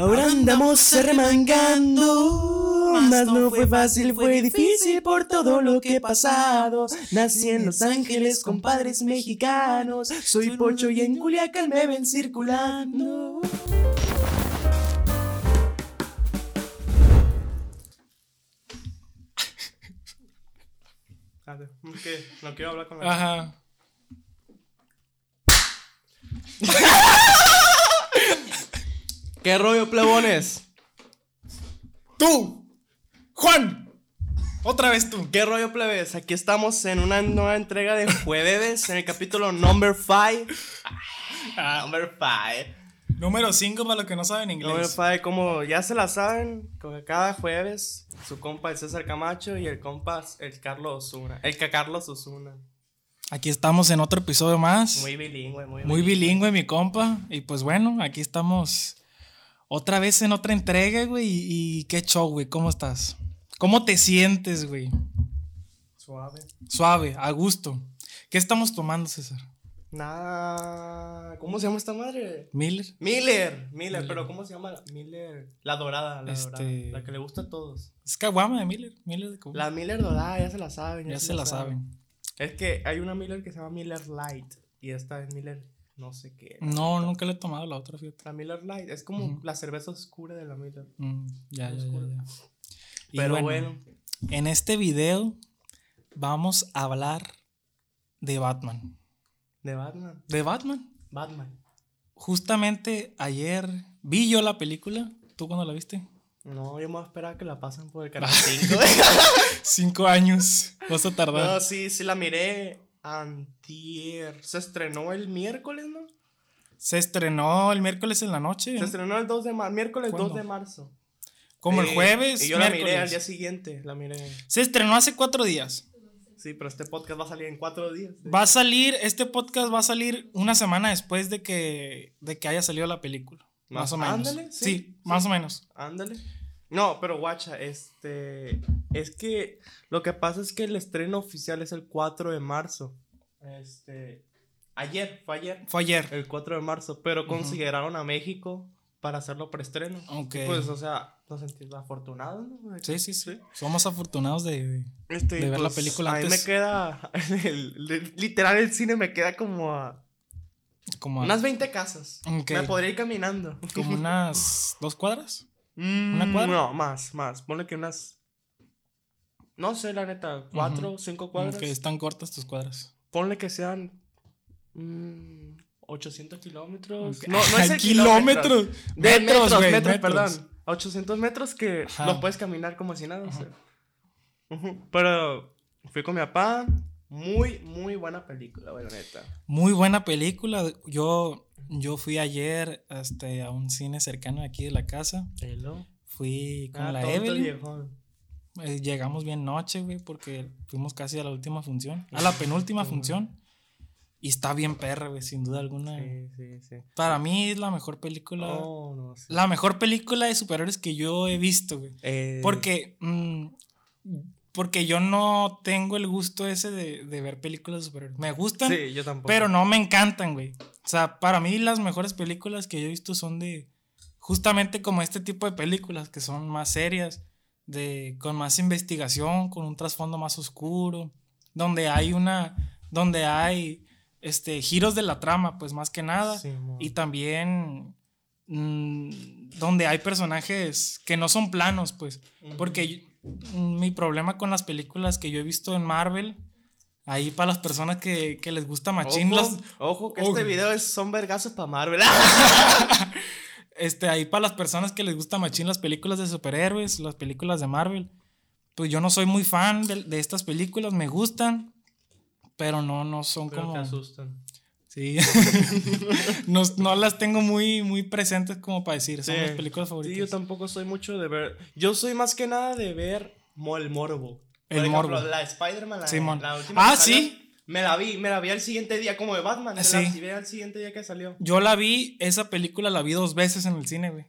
Ahora andamos arremangando. Más no fue fácil, fue difícil por todo lo que he pasado. Nací en Los Ángeles con padres mexicanos. Soy pocho y en Culiacán me ven circulando. ¿Qué? No quiero hablar con él. Ajá. ¿Qué rollo, plebones? ¡Tú! ¡Juan! Otra vez tú. ¿Qué rollo, plebes? Aquí estamos en una nueva entrega de Jueves, en el capítulo number 5. Ah, Number 5. número 5 para los que no saben inglés. 5, como ya se la saben, cada jueves, su compa el César Camacho y el compa el Carlos Osuna. El que Carlos Osuna. Aquí estamos en otro episodio más. Muy bilingüe, muy, Muy bilingüe, mi compa. Y pues bueno, aquí estamos otra vez en otra entrega, güey. Y, y qué show, güey. ¿Cómo estás? ¿Cómo te sientes, güey? Suave. Suave, a gusto. ¿Qué estamos tomando, César? Nada. ¿Cómo se llama esta madre? Miller. Miller, Miller, pero ¿cómo se llama? Miller. La dorada, la Este- dorada. La que le gusta a todos. Es caguama de Miller. Miller de caguama. La Miller dorada, ya se la saben. Ya se la saben. Es que hay una Miller que se llama Miller Light. Y esta es Miller, no sé qué. No, nunca le he tomado la otra, fíjate. La Miller Light es como la cerveza oscura de la Miller. Mm, ya, ya, ya, Pero bueno, En este video vamos a hablar de Batman. de Batman. ¿De Batman? Batman. Justamente ayer vi yo la película. ¿Tú cuándo la viste? No, yo me voy a esperar a que la pasen por el canal 5. Cinco años. Vas a tardar. no, sí, sí la miré antier. Se estrenó el miércoles, ¿no? Se estrenó el miércoles en la noche. Se estrenó el 2 de marzo, miércoles ¿Cuándo? 2 de marzo. Como el Eh, jueves. Y yo la miré al día siguiente, la miré. Se estrenó hace cuatro días. Sí, pero este podcast va a salir en cuatro días. Va a salir, este podcast va a salir una semana después de que, de que haya salido la película. Más, Más- o menos. ándale, sí, sí, más o menos. Ándale. No, pero guacha, este. Es que lo que pasa es que el estreno oficial es el 4 de marzo. Este. Ayer, fue ayer. Fue ayer. El 4 de marzo. Pero consideraron a México para hacerlo preestreno. Ok. Pues, o sea, nos sentimos afortunados, ¿no? Sí, sí, sí. Somos afortunados de. Este, De ver la pues, película a mí antes. me queda. el- el- literal, el cine me queda como a. como, a- Unas 20 casas. Ok. Me podría ir caminando. como unas dos cuadras. Mm, ¿Una cuadra? No, más, más. Ponle que unas. No sé, la neta, cuatro, cinco cuadras. Que están cortas tus cuadras. Ponle que sean. mm, 800 kilómetros. No, no es el Kilómetros. kilómetro. De Metros, metros, güey, metros, metros. perdón. 800 metros que Ajá. los puedes caminar como si nada. o sea. Pero fui con mi papá. Muy, muy buena película, bueno, neta. Muy buena película. Yo, yo fui ayer este, a un cine cercano aquí de la casa. Hello. Fui con Ah, la Evelyn. viejón. Eh, llegamos bien noche, güey, porque fuimos casi a la última función. A la penúltima función. Y está bien perra, güey, sin duda alguna. Sí, sí, sí. Para mí es la mejor película. No, no sé. La mejor película de superhéroes que yo he visto, güey. Eh, Porque, mm, porque yo no tengo el gusto ese de, de ver películas de superhéroes. Me gustan, Sí, yo tampoco. pero no me encantan, güey. O sea, para mí las mejores películas que yo he visto son de justamente como este tipo de películas que son más serias, de con más investigación, con un trasfondo más oscuro, donde hay una donde hay este giros de la trama, pues más que nada, Sí, y también mm, donde hay personajes que no son planos, pues, porque mi problema con las películas que yo he visto en Marvel, ahí para las personas que, que les gusta machín, Ojo, los- ojo, que Ojo. este video es, son vergazos para Marvel. este, ahí para las personas que les gusta machín las películas de superhéroes, las películas de Marvel, pues yo no soy muy fan de, de estas películas, me gustan, pero no, no son Pero como... te asustan. Sí. no, no las tengo muy, muy presentes como para decir, son Sí. mis películas favoritas. Sí, yo tampoco soy mucho de ver. Yo soy más que nada de ver el morbo. El Por ejemplo, morbo. La de Spider-Man, la, Simón. la última Ah, sí. Me la vi, me la vi al siguiente día, como de Batman. Me Sí. la vi al siguiente día que salió. Yo la vi, esa película la vi dos veces en el cine, güey.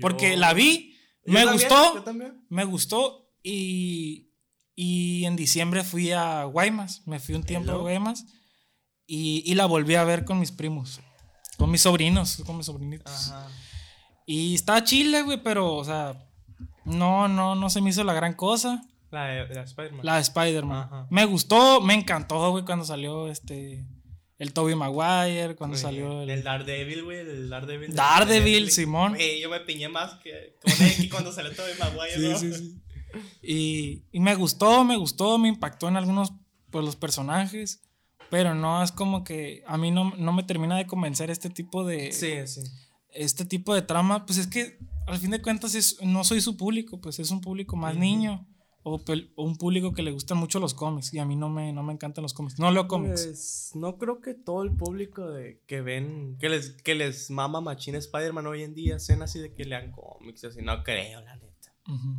Porque Yo- la vi, Yo me también, gustó, Yo también. me gustó y, y en diciembre fui a Guaymas, me fui un tiempo a. Guaymas y, y la volví a ver con mis primos, con mis sobrinos, con mis sobrinitos. Ajá. Y estaba chile, güey, pero, o sea, no, no, no se me hizo la gran cosa. La de, Spider-Man. La de Spider-Man. Ajá. Me gustó, me encantó, güey, cuando salió este. El Tobey Maguire, cuando Güey, salió el. El Daredevil, güey. El Daredevil. de- Daredevil, de. Simón. Güey, yo me piñé más que con X cuando salió Tobey Maguire, Sí, ¿no? sí, sí. Y, y me gustó, me gustó, me impactó en algunos, pues, los personajes. Pero no es como que a mí no, no me termina de convencer este tipo de. Sí, sí. Este tipo de trama. Pues es que al fin de cuentas es, no soy su público, pues es un público más niño. O, un público que le gustan mucho los cómics. Y a mí no me, no me encantan los cómics. No leo cómics. Pues no creo que todo el público de, que ven, que les, que les mama Machine Spider-Man hoy en día sean así de que lean cómics, así, no creo, la neta. Ujú.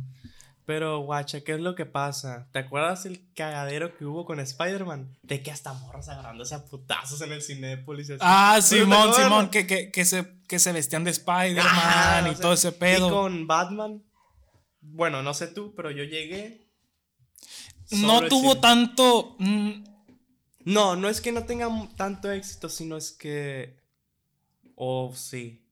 Pero, guacha, ¿qué es lo que pasa? ¿Te acuerdas el cagadero que hubo con Spider-Man? De que hasta morras agarrándose a putazos en el Cinépolis. así. Ah, ¿No te Simón? Simón, que, que, que, se, que se vestían de Spider-Man Ajá, y o sea, todo ese pedo. Y con Batman, bueno, no sé tú, pero yo llegué. No tuvo cine. tanto. mm, No, no es que no tenga tanto éxito, sino es que. Oh, sí.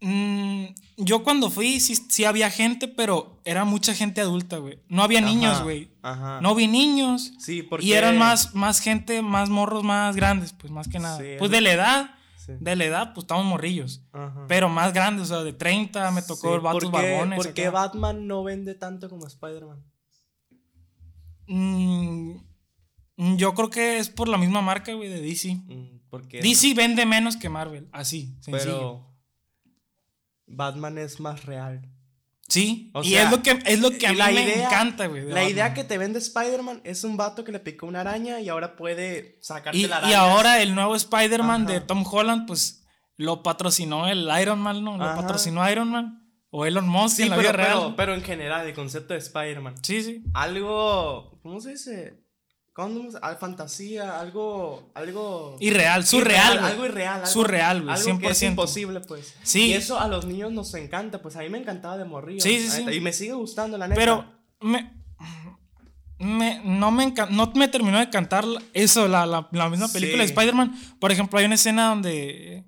Mm, yo cuando fui, sí, sí había gente, pero era mucha gente adulta, güey. No había niños, güey. Ajá. No vi niños. Sí, porque. Y eran más, más gente, más morros más grandes, pues más que nada. Sí, pues es- de la edad, Sí. de la edad, pues estamos morrillos. Ajá. Pero más grandes, o sea, de 30, me tocó el vatos ¿por qué- barbones. ¿Por qué. Batman no vende tanto como Spider-Man? Mm, yo creo que es por la misma marca, güey, de DC. Mm, Porque. DC vende menos que Marvel, así, sencillo. Pero. Batman es más real. sí, o y sea, es lo que es lo que a mí la me idea- encanta, güey. La idea que te vende Spider-Man es un vato que le picó una araña y ahora puede sacarte y, la y araña. ahora el nuevo Spider-Man de Tom Holland, pues lo patrocinó el Iron Man, ¿no? Lo Ajá. patrocinó Iron Man o Elon Musk Sí, en la pero, vida real. pero, pero en general, el concepto de Spider-Man. Sí, sí. Algo. ¿Cómo se dice? ¿Cómo se- ah, fantasía, algo. Algo. Irreal, surreal. Algo irreal. Algo, Surreal, güey, algo 100%. que es imposible, pues. Sí. Y eso a los niños nos encanta. Pues a mí me encantaba de morrillo. Sí, sí, sí. Y me sigue gustando, la neta. Pero me, me- no, me no me terminó de cantar eso, la, la- la misma película de. Spider-Man. Por ejemplo, hay una escena donde.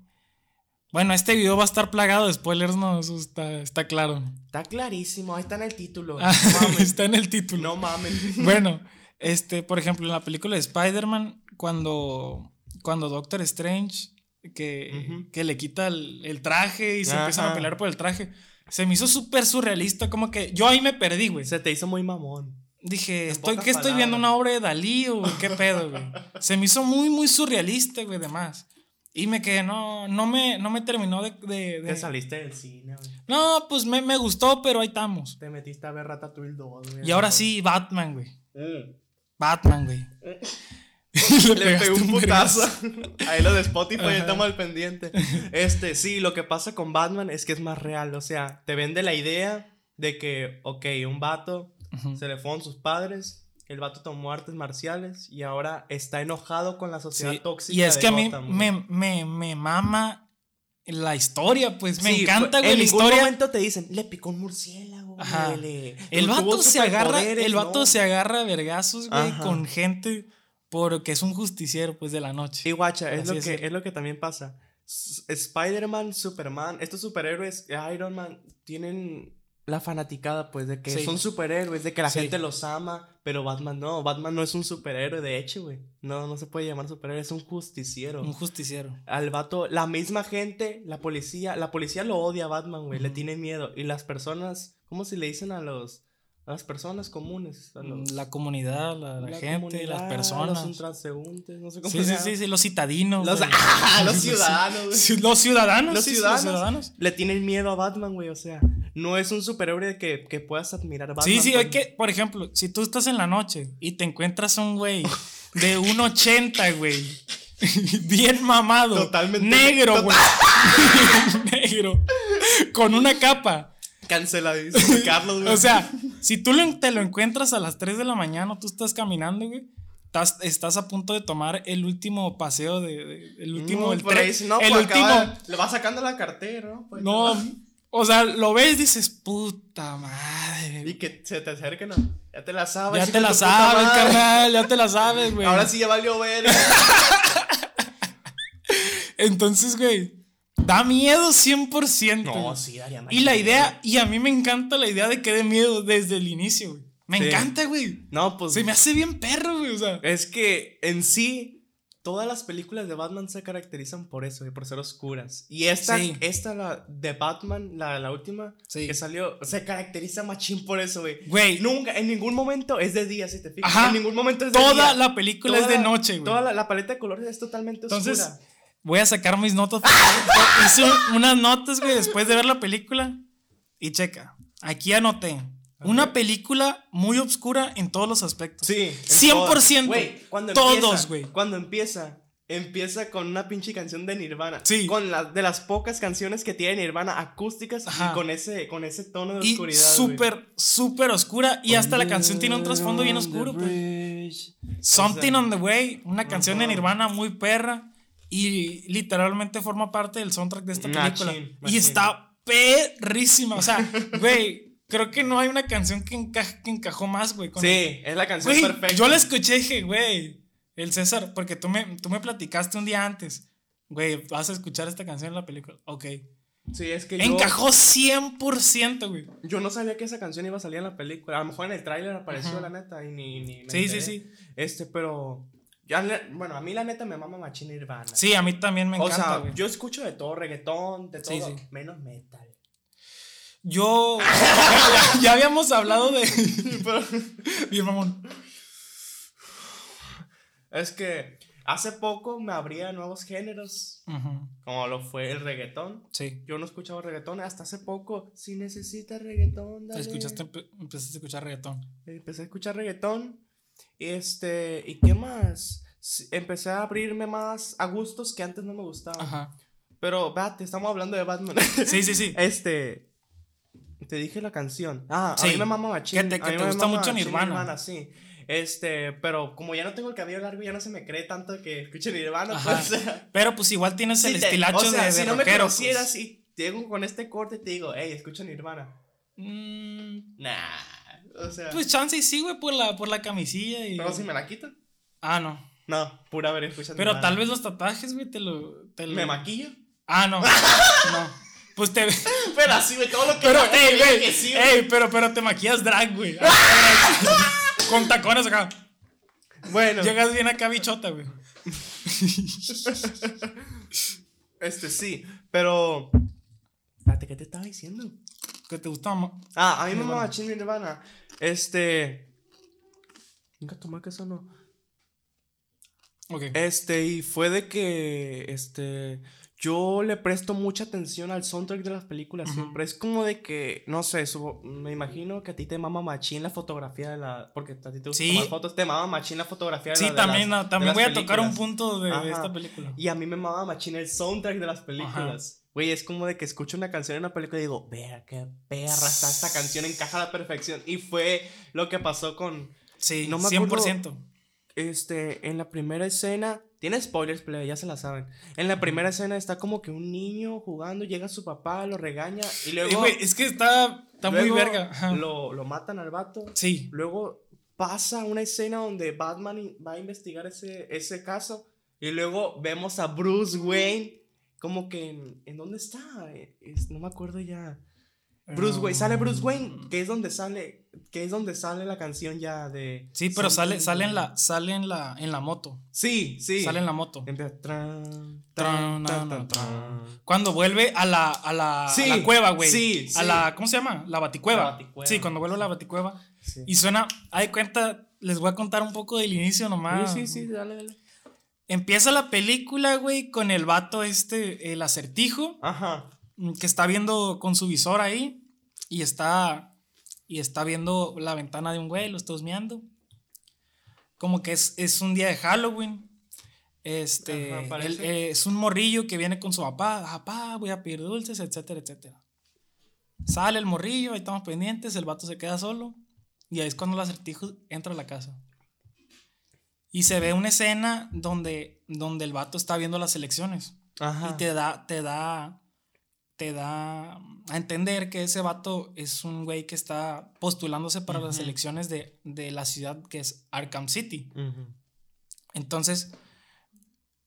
Bueno, este video va a estar plagado de spoilers, no, eso está, está claro. Está clarísimo. Ahí está en el título. Ah, No mames. está en el título. No mames. Bueno, este, por ejemplo, en la película de Spider-Man, cuando, cuando Doctor Strange, que, Ujú. que le quita el, el traje y se empiezan a Ajá. pelear por el traje, se me hizo súper surrealista, como que yo ahí me perdí, güey. Se te hizo muy mamón. Dije, En estoy, ¿qué estoy viendo? palabras. ¿Una obra de Dalí o qué pedo, güey? Se me hizo muy, muy surrealista, güey, demás. Y me quedé, no, no me, no me terminó de... de- de- Te saliste del cine, güey. No, pues me, me gustó, pero ahí estamos. Te metiste a ver Ratatouille 2, güey. Y ahora sí, Batman, güey. Mm. Batman, güey. Le pegó un putazo. Ahí lo de Spotify, Ajá. estamos al pendiente. Este, sí, lo que pasa con Batman es que es más real. O sea, te vende la idea de que, ok, un vato se le fueron sus padres. El vato tomó artes marciales y ahora está enojado con la sociedad Sí, tóxica. Y es de que a mí me, me, me mama la historia, pues me Sí, encanta, güey, En la ningún historia. momento te dicen, le picó un murciélago. Ajá. güey, le- El vato se agarra, superpoderes", el vato no. se agarra a vergazos, güey, con gente porque es un justiciero, pues, de la noche. Y guacha, es lo, que, es lo que también pasa. Spider-Man, Superman, estos superhéroes, Iron Man, tienen la fanaticada, pues, de que Sí. son superhéroes, de que la Sí. gente los ama, pero Batman no. Batman no es un superhéroe, de hecho, güey. No, no se puede llamar superhéroe, es un justiciero. Un justiciero. Al vato, la misma gente, la policía, la policía lo odia a Batman, güey, le tiene miedo. Y las personas, ¿cómo se le dicen a los, las personas comunes? Los- La comunidad, la, la la gente, comunidad, las personas. Los transeúntes, no sé cómo Sí, sí, sí, sí, los citadinos. Los. ¡Ah! los ciudadanos, güey. sí, los ciudadanos. Los sí, sí, ciudadanos, le tienen miedo a Batman, güey. O sea, no es un superhéroe que, que puedas admirar a Batman. Sí, sí, hay que, por ejemplo, si tú estás en la noche y te encuentras un güey de 1.80, güey, bien mamado, Totalmente- negro, total- güey, negro, con una capa. Canceladísimo, Carlos, güey. O sea, si tú te lo encuentras a las 3 de la mañana, tú estás caminando, güey. Estás, estás a punto de tomar el último paseo de, de- el último, no, el, ahí, no, el pues, último, acaba- le va sacando la cartera, ¿no? Pues, no, o sea, lo ves, dices, puta madre. Y que se te acerquen, ¿no? Ya te la sabes. Ya te la sabes, carnal, ya te la sabes, güey. Ahora sí ya valió ver. Entonces, güey, Da miedo 100%. No, sí, daría más Y la miedo. idea, y a mí me encanta la idea de que dé miedo desde el inicio, güey. Me Sí. encanta, güey. No, pues. Se me hace bien perro, güey. O sea, Es que en sí, todas las películas de Batman se caracterizan por eso, por ser oscuras. Y esta, Sí. esta la de Batman, la, la última Sí. que salió, se caracteriza machín por eso, güey. güey, Nunca, en ningún momento es de día, si te fijas. Ajá. En ningún momento es de toda día. la película Toda es de noche, güey. Toda la, la paleta de colores es totalmente Entonces, oscura. Voy a sacar mis notas. Hice unas notas, güey, después de ver la película. Y checa, aquí anoté. Una película muy oscura en todos los aspectos. Sí. en 100%. todas. Güey, cuando Todos, empieza, güey. Cuando empieza, empieza con una pinche canción de Nirvana. Sí. Con la, de las pocas canciones que tiene Nirvana acústicas Ajá. y con ese, con ese tono de Y oscuridad. súper, súper oscura. Y hasta la canción tiene un trasfondo bien oscuro, pues. Something sea, on the Way, una canción de ajá. Nirvana muy perra. Y literalmente forma parte del soundtrack de esta Machín, película. Y está perrísima. O sea, güey, creo que no hay una canción que, que encajó más, güey. Sí, es la canción Güey, perfecta. yo la escuché y dije, güey, el César, porque tú me, tú me platicaste un día antes. Güey, vas a escuchar esta canción en la película. Ok. Sí, es que yo, Encajó 100%, güey. yo no sabía que esa canción iba a salir en la película. A lo mejor en el tráiler apareció, la neta, y ni, ni me Sí, sí, sí. Este, pero... bueno, a mí la neta me mama machín Nirvana. Sí, a mí también me o encanta, sea, güey. yo escucho de todo, reggaetón, de todo, Sí, sí. menos metal. Yo. ya, ya habíamos hablado de. Bien, mamón. es que hace poco me abría nuevos géneros, como lo fue el reggaetón. Sí. Yo no escuchaba reggaetón hasta hace poco. Si necesitas reggaetón, dale. Escuchaste, empe- empezaste a escuchar reggaetón. Empecé a escuchar reggaetón. Este, ¿y qué más? Empecé a abrirme más a gustos que antes no me gustaban. Ajá. Pero, vete, estamos hablando de Batman. Sí, sí, sí. Este. Te dije la canción. Ah, a Sí. mí me mama machín. Que te- a mí te me gusta mucho machín Nirvana. sí. Este, pero como ya no tengo el cabello largo, ya no se me cree tanto que escuche Nirvana. Pues, o sea, Pero pues igual tienes el sí te- estilacho o sea, de, de si no me rockero, conocieras pues. y llego con este corte, te digo, hey, escucha Nirvana. Mm, Nah. O sea, pues chance y sí, güey, por la, por la camisilla y. pero si me la quito. Ah, no. No, pura ver, Pero tal vez los tatuajes, güey, te lo. Te lo... ¿Me maquillo? Ah, no. no. Pues te. Pero así, güey, todo lo que Pero, te ey, güey. que sí, güey. ey, pero, pero te maquillas drag, güey. Con tacones acá. Bueno, Llegas bien acá, bichota, güey. este sí, pero. Espérate, ¿qué te estaba diciendo? Que te gusta. ma- Ah, a mí me Nirvana. mama Chin Nirvana. Este. Nunca tomé que eso no. Ok. Este, y fue de que. Este. Yo le presto mucha atención al soundtrack de las películas siempre. Es como de que, no sé, me imagino que a ti te mama machín la fotografía de la. Porque a ti te gusta Sí. tomar fotos, te mama machín la fotografía de Sí, la- de también, las- ah, también voy a tocar un punto de, de Ajá. esta película. Y a mí me mama machín el soundtrack de las películas. Güey, es como de que escucho una canción en una película y digo, vea qué perra está esta canción, encaja a la perfección. Y fue lo que pasó con, Sí, no me 100%. este, en la primera escena, tiene spoilers, pero ya se la saben. En la primera escena está como que un niño jugando, llega su papá, lo regaña y Eh, luego... güey, es que está, está muy verga. Lo, lo matan al vato. Sí. Luego pasa una escena donde Batman va a investigar ese, ese caso. Y luego vemos a Bruce Wayne. Como que en, ¿en dónde está? Eh, es- no me acuerdo ya. Bruce Wayne. Sale Bruce Wayne. Que es donde sale. Que es donde sale la canción ya de. Sí, pero sale, sale en la, sale en la, en la moto. Sí, sí. Sale en la moto. Empieza, tran, Tran, tran. Cuando vuelve a la, a la, a cueva, güey. sí, A sí. la, ¿cómo se llama? La baticueva. La baticueva, Sí, cuando vuelve a la baticueva. Sí. Y suena, hay cuenta, les voy a contar un poco del inicio nomás. Sí, sí, sí, dale, dale. Empieza la película, güey, con el vato este, el acertijo, Ajá. mm, que está viendo con su visor ahí y está, y está viendo la ventana de un güey, lo está husmeando. Como que es, es un día de Halloween. Este, Ajá, él- parece. eh, es un morrillo que viene con su papá, papá, voy a pedir dulces, etcétera, etcétera. Sale el morrillo, ahí estamos pendientes, el vato se queda solo y ahí es cuando el acertijo entra a la casa. Y se ve una escena donde, donde el vato está viendo las elecciones. Ajá. Y te da, te da, te da a entender que ese vato es un güey que está postulándose para las elecciones de, de la ciudad que es Arkham City. Entonces,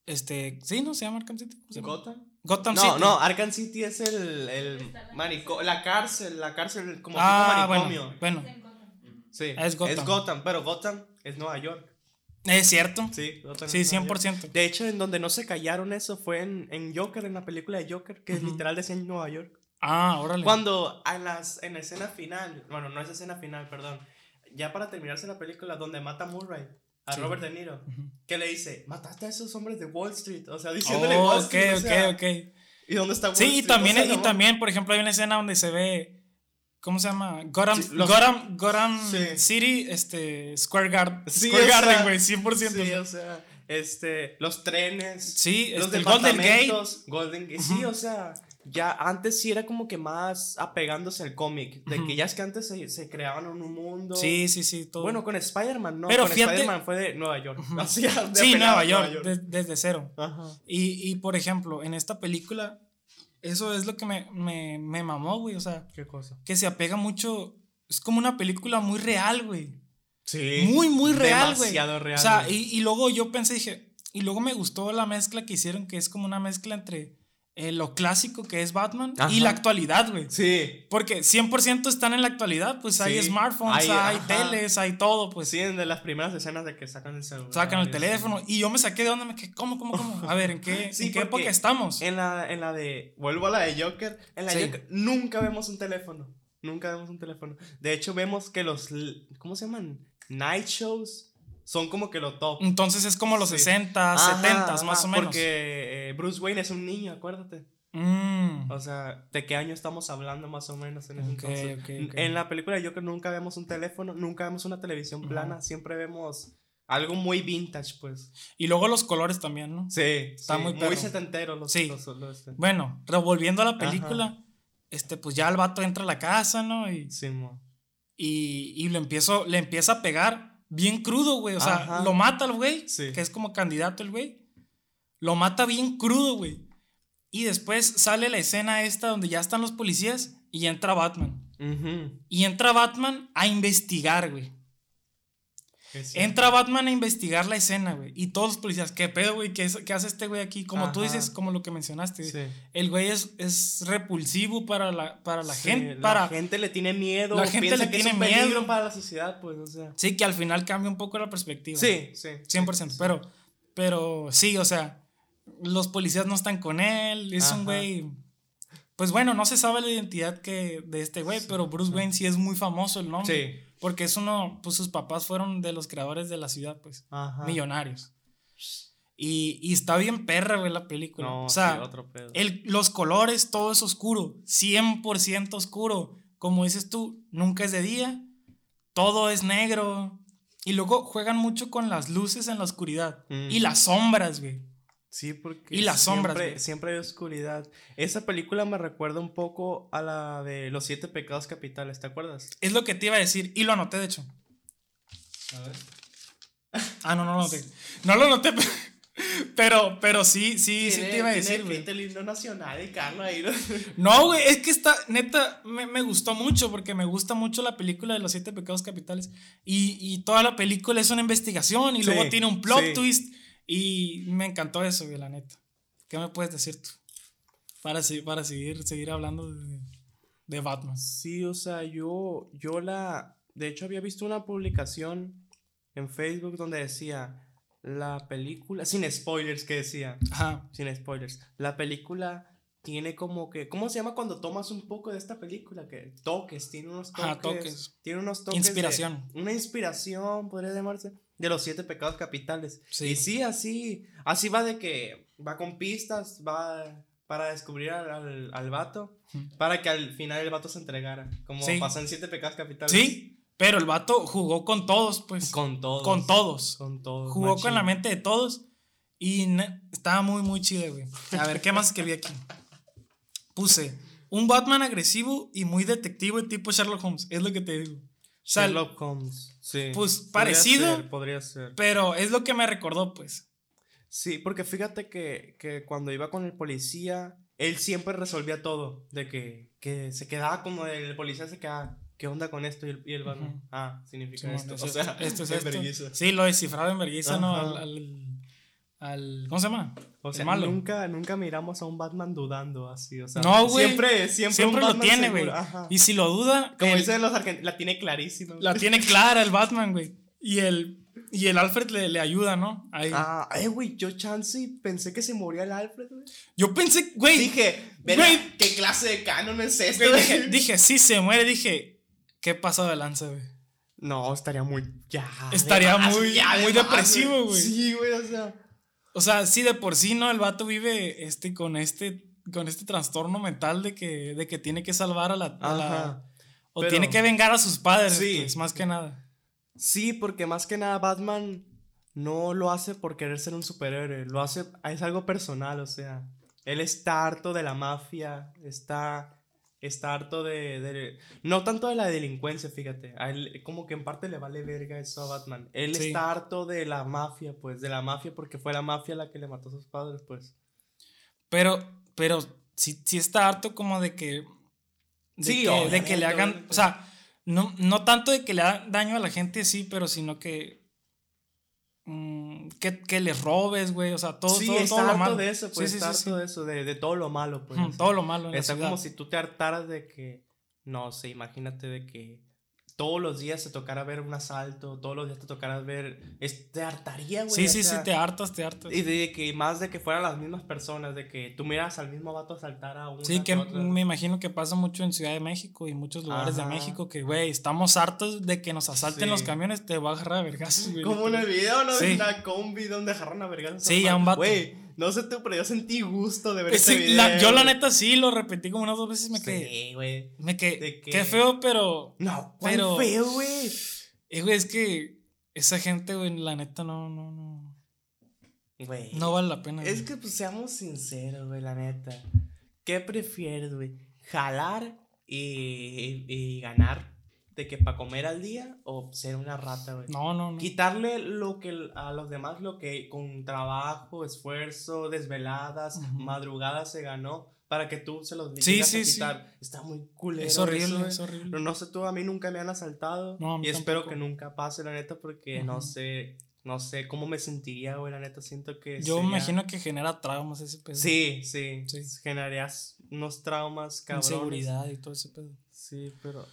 este, sí, ¿no? Se llama Arkham City. ¿Cómo se llama? Gotham. Gotham No, City. no, Arkham City es el, el la cárcel, la cárcel como ah, tipo manicomio. bueno, bueno. Sí, Es Gotham. pero Gotham es Nueva York. Es cierto. Sí, Sí, es Nueva York. 100%. De hecho, en donde no se callaron eso fue en, en Joker, en la película de Joker, que Ujú. literal decía en Nueva York. Ah, órale. Cuando en, las, en la escena final, bueno, no es escena final, perdón, ya para terminarse la película, donde mata a Murray, a Sí. Robert De Niro, Ujú. que le dice, mataste a esos hombres de Wall Street, o sea, diciéndole Oh, Wall ok, Street, o ok, sea, ok. ¿Y dónde está Wall Sí, y Street? también, O sea, y también, por ejemplo, hay una escena donde se ve. ¿Cómo se llama? Gotham, Sí, los- Gotham, Gotham Sí. City, este, Square, Guard, Sí, Square Garden, güey, 100%. Sí, o sea, este, los trenes, Sí, los este, Golden Gate. Golden Gate, sí, o sea, ya antes sí era como que más apegándose al cómic, de que ya es que antes se, se creaban un mundo. Sí, sí, sí. Todo. Bueno, con Spider-Man, no, Pero con Spider-Man fue de Nueva York. Así, de sí, Nueva York, de- desde cero. Y, y, por ejemplo, en esta película, eso es lo que me, me, me mamó, güey. O sea, ¿Qué cosa? que se apega mucho. Es como una película muy real, güey. Sí. Muy, muy real, güey. Demasiado real. O sea, y, y luego yo pensé, dije, y luego me gustó la mezcla que hicieron, que es como una mezcla entre eh, lo clásico que es Batman y la actualidad, güey. Sí. Porque 100% están en la actualidad, pues hay smartphones, hay- teles, hay todo, pues sí, de las primeras escenas de que sacan el celular. sacan el teléfono. Y yo me saqué de onda, me quedé, ¿cómo, cómo, cómo? A ver, ¿en qué, Sí, ¿en qué época estamos? En la, en la de. Vuelvo a la de Joker. En la Sí. de Joker nunca vemos un teléfono. Nunca vemos un teléfono. De hecho, vemos que los. ¿Cómo se llaman? Night shows. Son como que lo top. Entonces es como los Sí. 60, Ajá, 70 ajá, más o menos. Porque eh, Bruce Wayne es un niño, acuérdate. Mm, O sea, ¿de qué año estamos hablando más o menos en ese Ok, entonces? ok, ok. En la película de Joker nunca vemos un teléfono, nunca vemos una televisión plana, siempre vemos algo muy vintage, pues. Y luego los colores también, ¿no? Sí, Está sí, muy muy, setentero los, Sí. los- los- este. Bueno, revolviendo a la película, este, pues ya el vato entra a la casa, ¿no? Y, Sí, mo. y, y le, empiezo, le empieza a pegar bien crudo, güey. O sea, Ajá. lo mata el güey, Sí. que es como candidato el güey. Lo mata bien crudo, güey. Y después sale la escena esta donde ya están los policías y entra Batman. Y entra Batman a investigar, güey. Sí. Entra Batman a investigar la escena, güey. Y todos los policías, ¿qué pedo, güey? ¿Qué, qué hace este güey aquí? Como tú dices, como lo que mencionaste. Sí. El güey es, es repulsivo para la, para la Sí, gente. la Para, gente le tiene miedo. La gente piensa le que tiene es un peligro miedo. para la sociedad, pues, o sea. Sí, que al final cambia un poco la perspectiva. Sí, sí. 100%. Pero, pero sí, o sea, los policías no están con él. Es un güey. Pues bueno, no se sabe la identidad que de este güey, pero Bruce Wayne sí es muy famoso el nombre. Sí. Porque es uno, pues sus papás fueron de los creadores de la ciudad, pues, Ajá. millonarios. Y, y está bien perra, güey, la película. No, o sea, sí, otro pedo. el, los colores, todo es oscuro, 100% oscuro. Como dices tú, nunca es de día, todo es negro. Y luego juegan mucho con las luces en la oscuridad. Mm. Y las sombras, güey. Sí, porque Y las sombras, siempre, siempre hay oscuridad. Esa película me recuerda un poco a la de Los Siete Pecados Capitales, ¿te acuerdas? Es lo que te iba a decir. Y lo anoté, de hecho. A ver. Ah, no, no lo anoté. No lo anoté, pero, pero sí, sí, sí te iba a decir, güey. el himno nacional y Carlos ahí. ¿no? No, güey, es que está, neta, me, me gustó mucho porque me gusta mucho la película de los siete pecados capitales. Y, y toda la película es una investigación y Sí, luego tiene un plot sí. twist. Y me encantó eso, güey, la neta. ¿Qué me puedes decir tú? Para, para seguir, seguir hablando de, de Batman. Sí, o sea, yo, yo la... De hecho, había visto una publicación en Facebook donde decía la película, sin spoilers que decía, Ajá. sin spoilers, la película tiene como que, ¿cómo se llama cuando tomas un poco de esta película? Que toques, tiene unos toques. Ajá, toques. Tiene unos toques. de- Inspiración. una inspiración, podría llamarse, de los siete pecados capitales. Sí. Y sí, así, así va de que va con pistas, va para descubrir al, al, al vato, para que al final el vato se entregara, como Sí. pasó en siete pecados capitales. Sí, pero el vato jugó con todos, pues. Con todos. Con todos. Con todos. Jugó machín. con la mente de todos y estaba muy, muy chido, güey. A ver, ¿qué más escribí aquí? Puse un Batman agresivo y muy detectivo tipo Sherlock Holmes. Es lo que te digo. Sea, Sherlock Holmes, sí. Pues, Podría parecido. ser, podría ser. pero es lo que me recordó, pues. Sí, porque fíjate que, que cuando iba con el policía, él siempre resolvía todo. De que, que se quedaba como el policía se quedaba, ¿qué onda con esto? Y el, y el ah, significa esto. es O sea, esto es en esto. Sí, lo descifraba en vergüenza, ¿no? Al- al ¿cómo se llama? O sea, malo. nunca, nunca miramos a un Batman dudando así, o sea. No, güey. Siempre, siempre, Siempre un lo tiene, güey. Y si lo duda, Como el- dicen los argentinos, la tiene clarísima. la tiene clara el Batman, güey. Y el, y el Alfred le, le ayuda, ¿no? Ahí. Ah, eh, güey, yo chance pensé que se moría el Alfred, güey. Yo pensé, güey. Dije, Güey. ¿qué clase de canon es este? dije, dije, sí se muere. Dije, ¿qué pasó de lanza, güey? No, estaría muy. Ya. Estaría de más, muy- ya de muy más, depresivo, güey. Sí, güey, o sea. O sea, sí, de por sí, ¿no? El vato vive este, con este con este trastorno mental de que, de que tiene que salvar a la... a la- Ajá. o Pero- tiene que vengar a sus padres, Sí. pues, más que nada. Sí, porque más que nada Batman no lo hace por querer ser un superhéroe, lo hace, es algo personal, o sea, él está harto de la mafia, está, está harto de, de- no tanto de la delincuencia, fíjate, a él como que en parte le vale verga eso a Batman, él Sí. está harto de la mafia, pues, de la mafia porque fue la mafia la que le mató a sus padres, pues. Pero, pero sí, sí está harto como de que... De Sí, que, de que le hagan... O sea, no, no tanto de que le hagan daño a la gente, sí, pero sino que... mm, que, que les robes, güey. O sea, todo, sí, todo, todo lo malo. de eso, pues, Sí, sí, sí, de eso, de, de todo lo malo, pues. Sea. todo lo malo en la Está ciudad. como si tú te hartaras de que, no sé, imagínate de que todos los días te tocara ver un asalto, todos los días te tocara ver, es- te hartaría, güey. Sí, sí, sí, te hartas, te hartas. Y de que más de que fueran las mismas personas, de que tú miras al mismo vato asaltar a una Sí, que otra. me imagino que pasa mucho en Ciudad de México y muchos lugares Ajá. de México que, güey, estamos hartos de que nos asalten los camiones, te va a agarrar a vergazos, güey. Como en el video, ¿no? Sí. De una combi donde agarran a vergas. Sí, a un vato. Güey, no sé tú, pero yo sentí gusto de ver video. la- yo la neta sí lo repetí como unas dos veces y me quedé. Sí, güey. Me quedé. ¿De qué? Feo, pero. No, ¿cuál Pero- feo, güey. Eh, güey, es que esa gente, güey, la neta no, no, no. Güey. No vale la pena. Es güey. que, pues, seamos sinceros, güey, la neta. ¿Qué prefieres, güey? ¿Jalar y, y ganar de que para comer al día o ser una rata, güey? No, no, no. Quitarle lo que a los demás lo que con trabajo, esfuerzo, desveladas, Ujú. madrugadas se ganó para que tú se los Sí, sí, a sí. quitar. Está muy culero. Es eso, horrible, güey. es horrible. Pero no sé tú, a mí nunca me han asaltado. No, y espero tampoco. que nunca pase, la neta, porque no Ujú. sé, no sé cómo me sentiría, güey, la neta, siento que Yo me sería- imagino que genera traumas ese pedo. Sí, sí, Sí. generarías unos traumas, cabrones. Inseguridad y todo ese pedo. Sí, pero...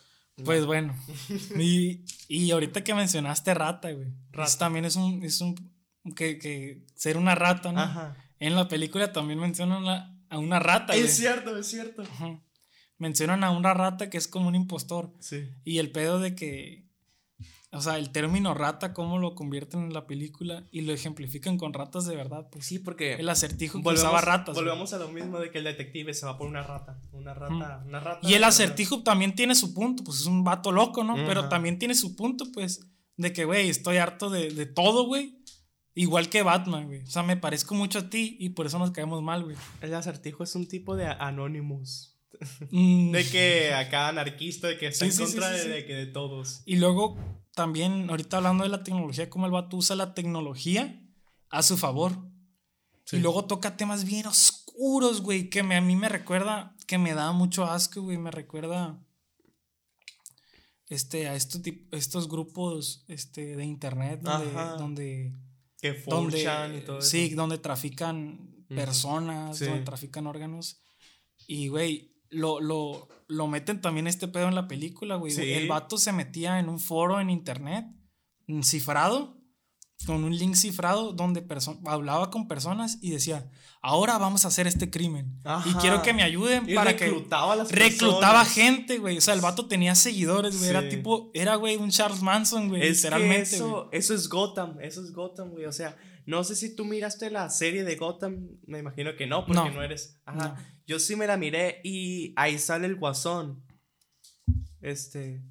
Pues bueno. y, y ahorita que mencionaste rata, güey. Rata. Eso también es un. Es un que, que ser una rata, ¿no? Ajá. En la película también mencionan la- a una rata, güey. Es cierto, es cierto. Ujú. Mencionan a una rata que es como un impostor. Sí. Y el pedo de que. O sea, el término rata, cómo lo convierten en la película y lo ejemplifican con ratas de verdad, pues. Sí, porque... El acertijo que volvemos, usaba ratas. volvemos a lo mismo de que el detective se va por una rata. Una rata, una rata. Y el una- acertijo también tiene su punto, pues es un vato loco, ¿no? Pero también tiene su punto, pues, de que, güey, estoy harto de, de todo, güey. Igual que Batman, güey. O sea, me parezco mucho a ti y por eso nos caemos mal, güey. El acertijo es un tipo de Anonymous. Mm, De que acá anarquista, de que está Sí, en sí, contra sí, de, de que de todos. Y luego, también, ahorita hablando de la tecnología, cómo el vato usa la tecnología a su favor. Y luego toca temas bien oscuros, güey, que me, a mí me recuerda, que me da mucho asco, güey, me recuerda este, a estos, estos grupos este, de internet donde, donde, Que donde, y todo eso. sí, donde trafican personas, donde trafican órganos. Y, güey, lo, lo, lo meten también este pedo en la película, güey. Sí. El vato se metía en un foro en internet, cifrado, con un link cifrado, donde hablaba con personas y decía, ahora vamos a hacer este crimen. Y Ajá. quiero que me ayuden Y para que... reclutaba a las Reclutaba gente, güey. O sea, el vato tenía seguidores, güey. Era Sí. tipo, era, güey, un Charles Manson, güey. Literalmente, que eso, eso es Gotham, eso es Gotham, güey. O sea, no sé si tú miraste la serie de Gotham, me imagino que no, porque No. no, eres. Ajá. No. Yo sí me la miré y ahí sale el guasón. Este.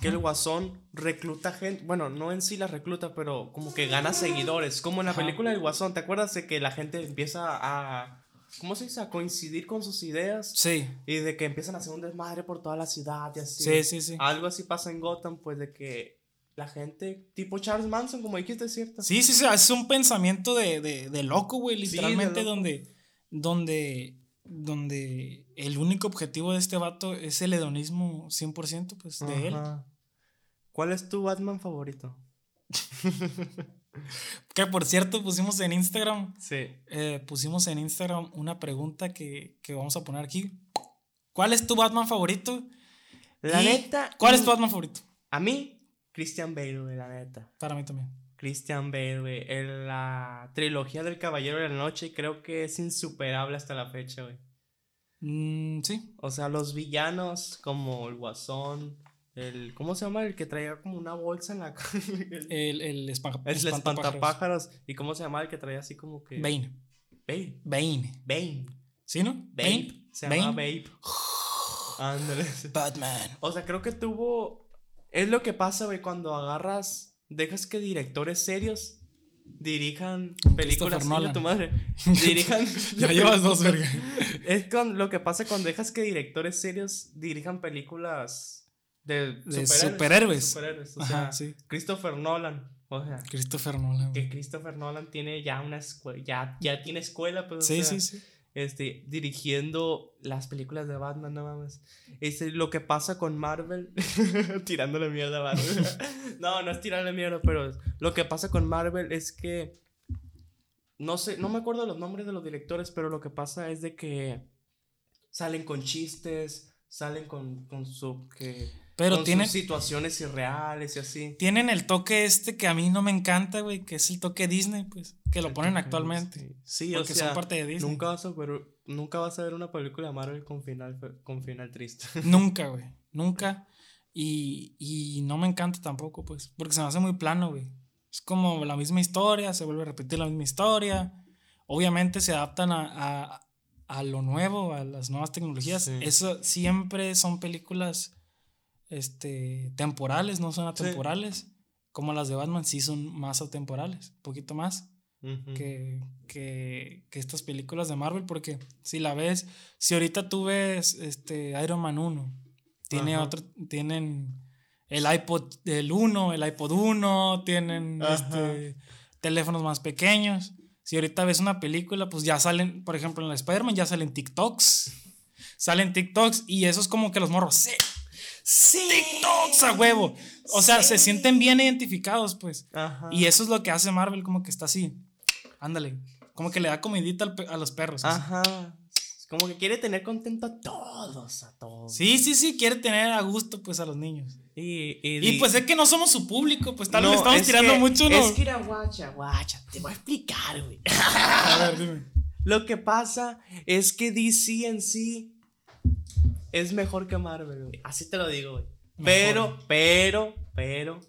Que el guasón recluta gente. Bueno, no en sí la recluta, pero como que gana seguidores. Como en la Ajá. película del guasón, ¿te acuerdas de que la gente empieza a. ¿Cómo se dice? A coincidir con sus ideas. Sí, Y de que empiezan a hacer un desmadre por toda la ciudad y así. sí, sí, sí. Algo así pasa en Gotham, pues de que la gente, tipo Charles Manson, como dijiste, cierto. Sí, sí, sí, es un pensamiento de, de, de loco, güey, Sí, de literalmente loco. donde, donde, donde el único objetivo de este vato es el hedonismo 100%, pues, de él. ¿Cuál es tu Batman favorito? Que por cierto, pusimos en Instagram. Sí. eh, pusimos en Instagram una pregunta que, que vamos a poner aquí. ¿Cuál es tu Batman favorito? La Y, neta. ¿Cuál es tu Batman favorito? A mí, Christian Bale, la neta. Para mí también. Christian Bale, güey. La trilogía del Caballero de la Noche creo que es insuperable hasta la fecha, güey. Mm, sí. O sea, los villanos como el Guasón, el... ¿Cómo se llama? El que traía como una bolsa en la cara. el, El, el, espan- el espantapájaros. espantapájaros. ¿Y cómo se llama el que traía así como que... Bane. Bane. Bane. Bane. ¿Sí, no? Babe. Se llama Babe. Ándale. Batman. O sea, creo que tuvo. Es lo que pasa, güey, cuando agarras. Dejas que directores serios dirijan películas. Nolan. tu madre. Dirijan. Ya llevas dos, verga. Es con lo que pasa cuando dejas que directores serios dirijan películas de, De superhéroes. superhéroes. superhéroes, O Ajá, sea, sí. Christopher Nolan. O sea, Christopher Nolan. que Christopher Nolan tiene ya una escuela. Ya, ya tiene escuela, pues. o Sí, sea, sí, sí. Este, dirigiendo las películas de Batman, no mames. Este, lo que pasa con Marvel, tirándole mierda a Marvel. no, no es tirarle mierda, pero lo que pasa con Marvel es que, no sé, no me acuerdo los nombres de los directores, pero lo que pasa es de que salen con chistes, salen con, con su, que, Pero con tienen, sus situaciones irreales y así. tienen el toque este que a mí no me encanta, güey, que es el toque Disney, pues, que lo El ponen actualmente. Disney. Sí, o porque sea, son parte de Disney. Nunca vas, a ver, nunca vas a ver una película de Marvel con final, con final triste. Nunca, güey. Nunca. Y, y no me encanta tampoco, pues. Porque se me hace muy plano, güey. Es como la misma historia, se vuelve a repetir la misma historia. Obviamente se adaptan a, a, a lo nuevo, a las nuevas tecnologías. Sí. Eso siempre son películas este, temporales, no son atemporales. Como las de Batman, sí son más atemporales, un poquito más Ujú. que, que, que estas películas de Marvel, porque si la ves, si ahorita tú ves este Iron Man 1, tiene Ajá. otro, tienen el iPod del 1, el iPod 1, tienen este, teléfonos más pequeños. Si ahorita ves una película, pues ya salen, por ejemplo, en la Spider-Man ya salen TikToks. Salen TikToks y eso es como que los morros, sí, Sí. TikToks a huevo. O sea, se sienten bien identificados, pues. Ajá. Y eso es lo que hace Marvel, como que está así. Ándale. Como que le da comidita al a los perros. así. Ajá. Como que quiere tener contento a todos, a todos. Sí, sí, sí, quiere tener a gusto pues a los niños. Y, y, pues es que no somos su público, pues tal vez No, estamos es tirando que- mucho, ¿no? Es que era guacha, guacha. Te voy a explicar, güey. A ver, dime. Lo que pasa es que DC en sí es mejor que Marvel, güey. Así te lo digo, güey. Pero, pero, pero,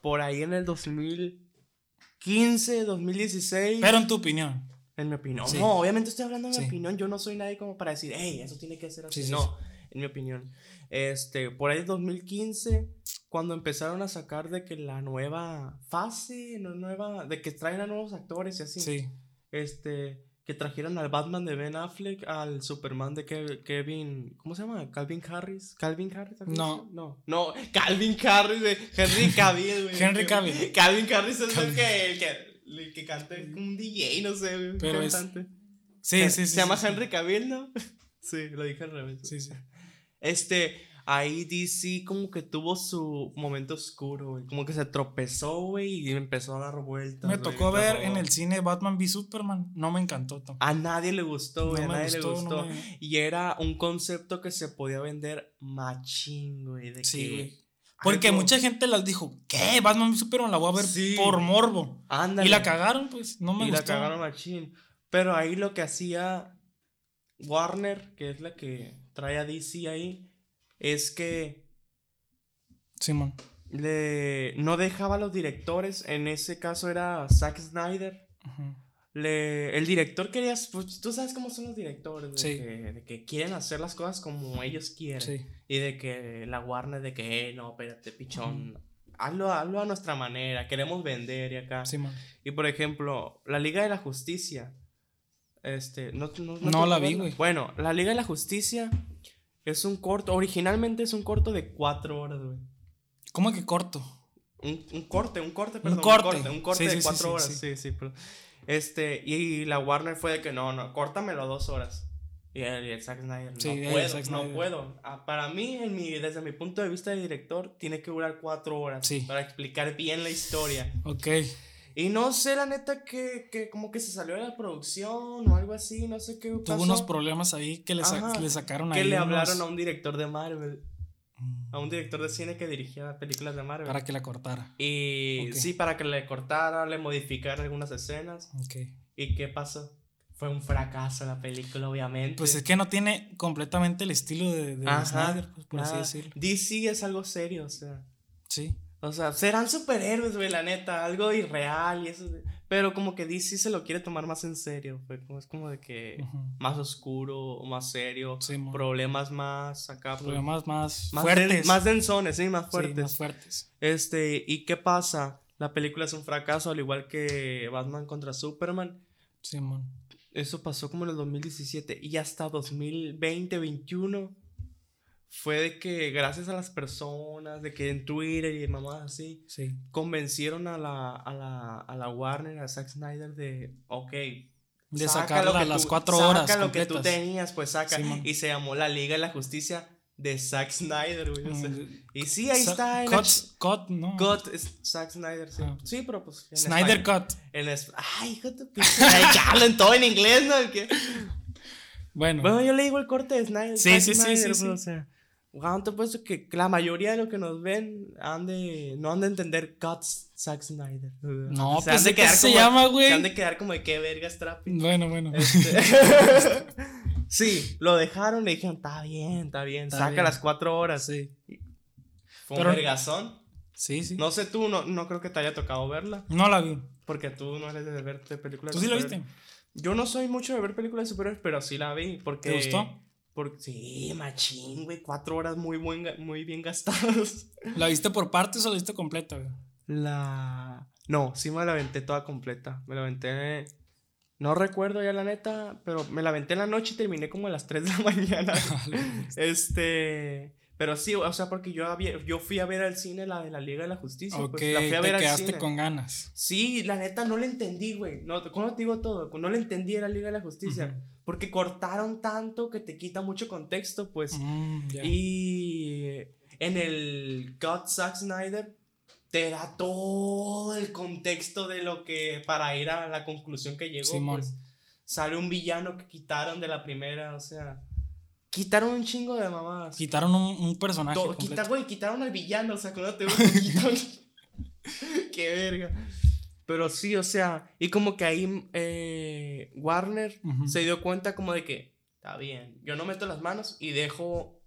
por ahí en el 2015, 2016. Pero en tu opinión. En mi opinión. Sí. No, obviamente estoy hablando de mi Sí. opinión. Yo no soy nadie como para decir, hey, eso tiene que ser así. Sí, sí, no, en mi opinión. Este, por ahí 2015, cuando empezaron a sacar de que la nueva fase, la nueva, de que traen a nuevos actores y así. Sí. Este, que trajeron al Batman de Ben Affleck, al Superman de Ke- Kevin, ¿cómo se llama? Calvin Harris. ¿Calvin Harris? ¿algo No. No, no, Calvin Harris, güey. Henry Cavill, güey. Henry Cavill. Calvin Harris es Calvin. el que, el que, el que canta un DJ, no sé, un Pero es- cantante. Sí, sí, sí. Se llama sí, Henry Cavill, ¿no? Sí, lo dije al revés. Sí, sí. Este, ahí DC como que tuvo su momento oscuro, güey. Como que se tropezó, güey, y empezó a dar vueltas. Me tocó ver en el cine Batman v Superman. No me encantó tampoco. A nadie le gustó, güey, No a nadie gustó, le no gustó. me- Y era un concepto que se podía vender machín, güey. De Sí, que güey. Porque mucha gente las dijo, ¿qué? Batman v Superman la voy a ver Sí. por morbo. Ándale. Y la cagaron, pues. No me y gustó. la cagaron machín. Pero ahí lo que hacía Warner, que es la que trae a DC ahí, es que Simón. le no dejaba a los directores, en ese caso era Zack Snyder. Le, el director quería, pues tú sabes cómo son los directores, de, Sí. que, de que quieren hacer las cosas como ellos quieren. Sí. Y de que la Warner de que, eh, no, espérate, pichón. Hazlo, hazlo a nuestra manera, queremos vender y acá. Simón. Y por ejemplo, la Liga de la Justicia. Este, no, no, No la vi, güey. Bueno, la Liga de la Justicia es un corto, originalmente es un corto de cuatro horas, güey. ¿Cómo que corto? Un, un corte, un corte, perdón. corte. Un corte, un corte Sí, de sí, cuatro sí, horas. sí. Sí, sí, pero- Este, y la Warner fue de que no, no, córtamelo a dos horas. Y el, Zack Snyder, no puedo, Zack no puedo. Ah, para mí, en mi, desde mi punto de vista de director, tiene que durar cuatro horas para explicar bien la historia. Ok. Y no sé, la neta, que, que como que se salió de la producción o algo así, no sé qué pasó. Tuvo unos problemas ahí que le, sa- Ajá, le sacaron Que ahí le unos- hablaron a un director de Marvel. Mm, A un director de cine que dirigía películas de Marvel. Para que la cortara. Y sí, para que le cortara, le modificara algunas escenas. Ok. ¿Y qué pasó? Fue un fracaso la película, obviamente. Pues es que no tiene completamente el estilo de, de Ajá, Snyder, pues, por así decirlo. DC es algo serio, o sea. Sí. O sea, serán superhéroes, güey, la neta, algo irreal y eso. Pero como que DC se lo quiere tomar más en serio, como es como de que más oscuro, más serio, Sí, problemas más acá, pues, Problemas más, más, fuertes. den- más densones, sí, más Sí, fuertes. más fuertes. Este, ¿y qué pasa? La película es un fracaso, al igual que Batman contra Superman. Simón. Eso pasó como en el 2017 y hasta 2020, 21 fue de que gracias a las personas, de que en Twitter y mamás así, Sí. convencieron a la, a la, a la Warner, a Zack Snyder de, ok, De saca que a las tú- cuatro saca horas lo que tú tenías, pues saca. Y se llamó La Liga de la Justicia de Zack Snyder, güey. o sea. Mm, y sí, ahí Sa- está en Cut, cut, no. Cut es Zack Snyder, sí. Ah. Sí, pero pues. Snyder. Cut. En Ay, hijo de que hablan todo en inglés, ¿no? Bueno, Bueno, yo le digo el corte de Snyder. Sí, Zack sí, sí, Snyder, sí, pues, sí. O sea, wow, te he puesto que la mayoría de lo que nos ven han de, no han de entender Cuts Zack Snyder. No, Se pues, han de ¿de qué quedar se llama, güey? Se han de quedar como de qué vergas trapi. bueno, bueno. Este, sí, lo dejaron, le dijeron, está bien, está bien, saca bien. las cuatro horas. Sí. Fue Pero- un vergazón. Sí, sí. No sé tú, no, no creo que te haya tocado verla, No la vi. porque tú no eres de verte películas ¿Tú sí la viste? Yo no soy mucho de ver películas de superhéroes, pero sí la vi, porque... ¿Te gustó? Porque, sí, machín, güey, cuatro horas muy, buen, muy bien gastadas. ¿La viste por partes o la viste completa, güey? La... No, sí me la aventé toda completa. Me la aventé... No recuerdo ya la neta, pero me la aventé en la noche y terminé como a las 3 de la mañana. este... Pero sí, o sea, porque yo, había, yo fui a ver al cine la de la Liga de la Justicia. ok, pues, la fui a te al quedaste cine. con ganas. Sí, la neta no le entendí, güey. No, ¿Cómo te digo todo? No le entendí a la Liga de la Justicia. Porque cortaron tanto que te quita mucho contexto, pues. Mm. Y en el God Zack Snyder te da todo el contexto de lo que para ir a la conclusión que llegó. Simón. Pues, sale un villano que quitaron de la primera, o sea, quitaron un chingo de mamadas. Quitaron un, un personaje Todo- quita- güey, quitaron al villano, o sea, cuando te quitaron. Qué verga. Pero sí, o sea, y como que ahí eh, Warner se dio cuenta como de que, está bien, yo no meto las manos y dejo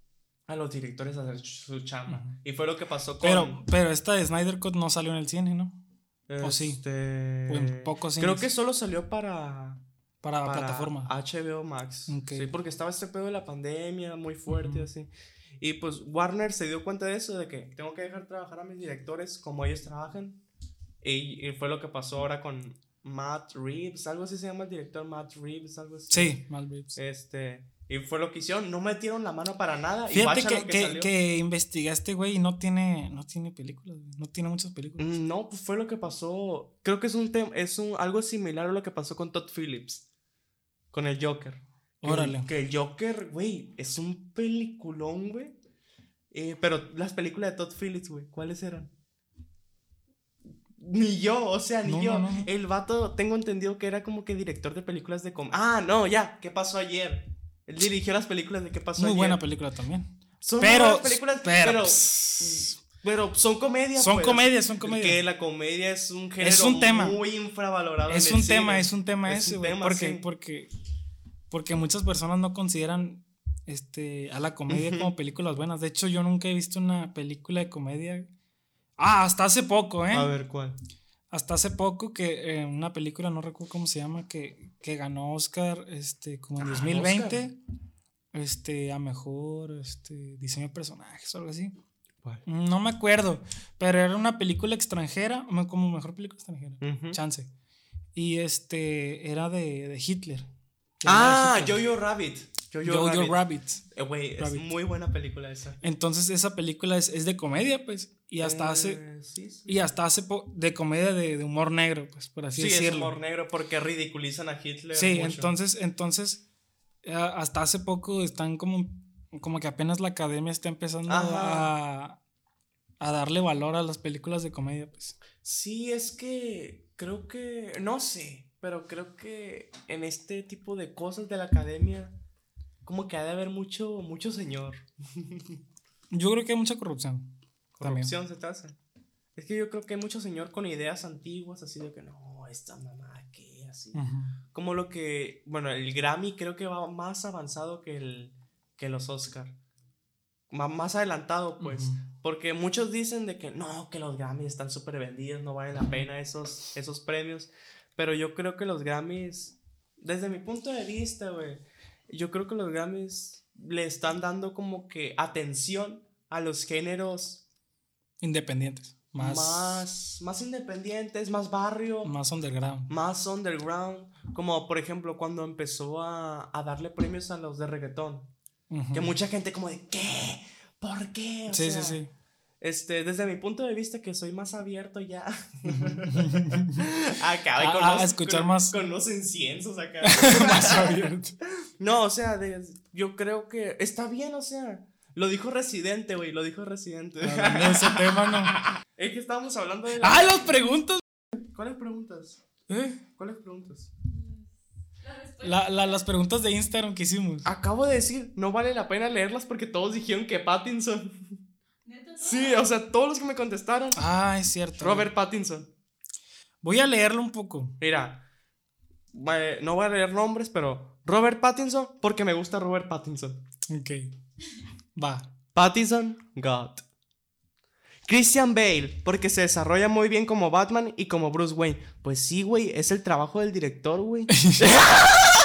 a los directores hacer su chamba. Y fue lo que pasó con... Pero, pero esta de Snyder Cut no salió en el cine, ¿no? ¿o sí? este, O en pocos Creo cines. que solo salió para... Para, para plataforma. HBO Max. Sí, porque estaba este pedo de la pandemia muy fuerte y Ujú. así. Y pues Warner se dio cuenta de eso, de que tengo que dejar trabajar a mis directores como ellos trabajan. Y, y fue lo que pasó ahora con Matt Reeves, algo así se llama el director Matt Reeves, algo así. Sí, Mal Reeves. Este, y fue lo que hicieron, no metieron la mano para nada. Fíjate que, que que, salió. que investigaste, güey, y no tiene, no tiene películas, güey. No tiene muchas películas. Mm, No, pues fue lo que pasó. Creo que es un tema, es un algo similar a lo que pasó con Todd Phillips. Con el Joker. Órale. Que el Joker, güey, es un peliculón, güey. Eh, pero las películas de Todd Phillips, güey, ¿cuáles eran? Ni yo, o sea, ni No, yo. no, no, no. El vato, tengo entendido que era como que director de películas de com Ah, no, ya, ¿qué pasó ayer? Él dirigió las películas de ¿Qué pasó Muy ayer? buena película también. Son Pero- películas, pero, pero, pero son comedias. Son pues. comedias, son comedias. Que la comedia es un género Es un tema. muy infravalorado. Es un cine. tema, es un tema Es ese, un güey. tema, Porque, sí. porque, porque muchas personas no consideran este, a la comedia como películas buenas. De hecho, yo nunca he visto una película de comedia. Ah, hasta hace poco, ¿eh? A ver, ¿cuál? Hasta hace poco que eh, una película, no recuerdo cómo se llama, que, que ganó Oscar este, como en Ah, 2020. Este, a mejor este, diseño de personajes o algo así. ¿Cuál? No me acuerdo, pero era una película extranjera, me- como mejor película extranjera. Chance. Y este era de, de Hitler. Ah. Jojo Rabbit. Jojo, Jojo Rabbit. Rabbit. Eh, Güey, es Rabbit. muy buena película esa. Entonces esa película es, es de comedia, pues. Y hasta hace. Eh, sí, sí. Y hasta hace po- de comedia de, de humor negro, pues, por así Sí, es decirlo. humor negro porque ridiculizan a Hitler. Sí, mucho. entonces, entonces, eh, hasta hace poco están como, como que apenas la academia está empezando Ajá. a, a darle valor a las películas de comedia, pues. Sí, es que creo que, no sé, pero creo que en este tipo de cosas de la academia, como que ha de haber mucho, mucho señor. Yo creo que hay mucha corrupción. también. Corrupción se te hace. Es que yo creo que hay mucho señor con ideas antiguas, así de que no, esta mamá, ¿qué? Así. Como lo que, bueno, el Grammy creo que va más avanzado que, el, que los Oscar. Va más adelantado, pues. Porque muchos dicen de que no, que los Grammys están súper vendidos, no valen la pena esos, esos premios. Pero yo creo que los Grammys, desde mi punto de vista, güey, yo creo que los Grammys le están dando como que atención a los géneros Independientes. Más, más, más, más independientes, más barrio, underground. más underground. Como por ejemplo cuando empezó a, a darle premios a los de reggaetón. Ujú. Que mucha gente como de, ¿qué? ¿Por qué? O Sí, sea, sí, sí. Este, desde mi punto de vista que soy más abierto ya. acá, A- con a los- escuchar con- más- Con los inciensos acá. más abierto. no, o sea, de- yo creo que está bien, o sea. Lo dijo Residente, güey, lo dijo Residente. De ese tema, ¿no? es que estábamos hablando de la... ¡Ah, las preguntas! ¿Cuáles preguntas? ¿Eh? ¿Cuáles preguntas? La- la- las preguntas de Instagram que hicimos. Acabo de decir, no vale la pena leerlas porque todos dijeron que Pattinson. Sí, o sea, todos los que me contestaron. Ah, es cierto. Robert Pattinson. Voy a leerlo un poco. Mira, eh, no voy a leer nombres, pero Robert Pattinson porque me gusta Robert Pattinson. Ok. Va. Pattinson, God. Christian Bale, porque se desarrolla muy bien como Batman y como Bruce Wayne. Pues sí, güey, es el trabajo del director, güey.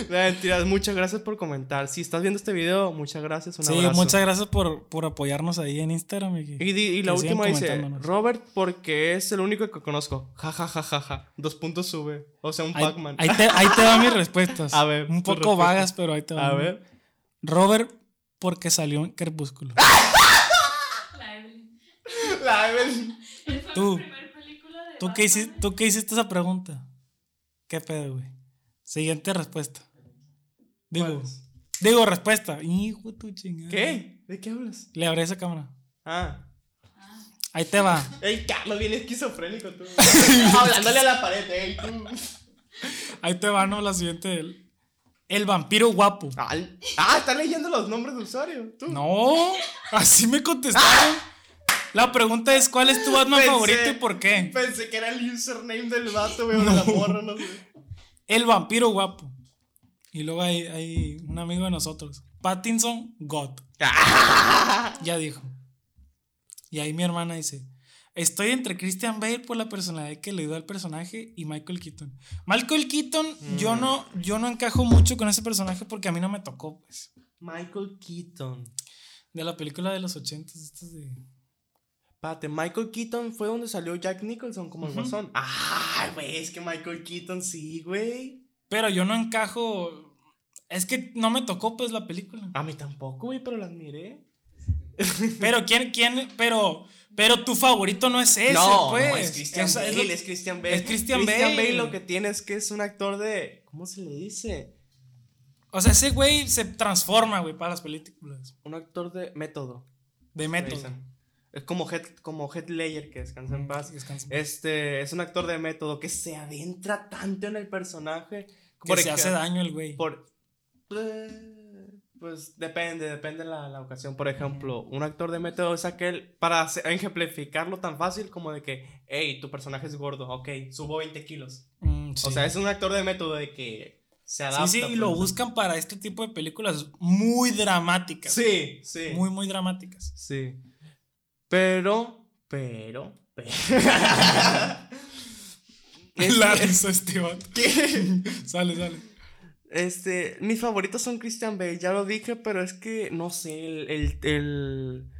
Mentiras, muchas gracias por comentar. Si estás viendo este video, muchas gracias. Un Sí, abrazo. muchas gracias por, por apoyarnos ahí en Instagram. Y, Y, la última dice. Robert porque es el único que conozco. Ja, ja, ja, ja, ja. Dos puntos sube. O sea, un Pac-Man. ahí te, ahí te dan mis respuestas. A ver, Un poco vagas, pero ahí te van. A ver. Robert, porque salió en Crepúsculo. La Evelyn. La Evelyn. Tú. mi primer película de ¿Tú qué, hiciste, ¿Tú qué hiciste esa pregunta? ¿Qué pedo, güey? Siguiente respuesta. Digo, digo respuesta. Hijo tu chingada. ¿Qué? ¿De qué hablas? Le abrí esa cámara. Ah. Ahí te va. Ey, Carlos, bien esquizofrénico tú. Hablándole a la pared, ey, tú. Ahí te va, ¿no? La siguiente. El, el vampiro guapo. Al- Ah, está leyendo los nombres de usuario. Tú. No, así me contestaron. La pregunta es: ¿cuál es tu Batman Pensé- favorito y por qué? Pensé que era el username del vato, güey, o de la morra, no sé. El vampiro guapo. Y luego hay, hay un amigo de nosotros, Pattinson God. Ya dijo. Y ahí mi hermana dice: Estoy entre Christian Bale por la personalidad que le dio al personaje y Michael Keaton. Michael Keaton, yo, Mm. no, yo no encajo mucho con ese personaje porque a mí no me tocó, pues. Michael Keaton. De la película de los ochentas, estas de. Pate, Michael Keaton fue donde salió Jack Nicholson como el Ujú. guasón. Ah, güey, es que Michael Keaton sí, güey. Pero yo no encajo. Es que no me tocó, pues, la película. A mí tampoco, güey, pero las miré. Pero quién, quién, pero, pero tu favorito no es ese, no, pues. no, es Christian es Bale, lo- es Christian Bale. es Christian Bale. lo que tiene es que es un actor de. ¿Cómo se le dice? O sea, ese güey se transforma, güey, para las películas. Un actor de método. De método. Es como Head, como Heath Ledger, que descansa en paz. Descansa. Este, es un actor de método que se adentra tanto en el personaje. Que se hace daño el güey. Por, eh, pues depende, depende la, la ocasión. Por ejemplo, un actor de método es aquel, para ejemplificarlo tan fácil como de que, hey, tu personaje es gordo, ok, subo 20 kilos. Mm, sí. O sea, es un actor de método de que se adapta. Sí, sí, y lo pues. buscan para este tipo de películas muy dramáticas. Sí, sí. Muy, muy dramáticas. Sí. Pero, pero, pero. Es La risa este. ¿Qué? Sale, sale. Este, mis favoritos son Christian Bale, ya lo dije, pero es que no sé, el, el, el,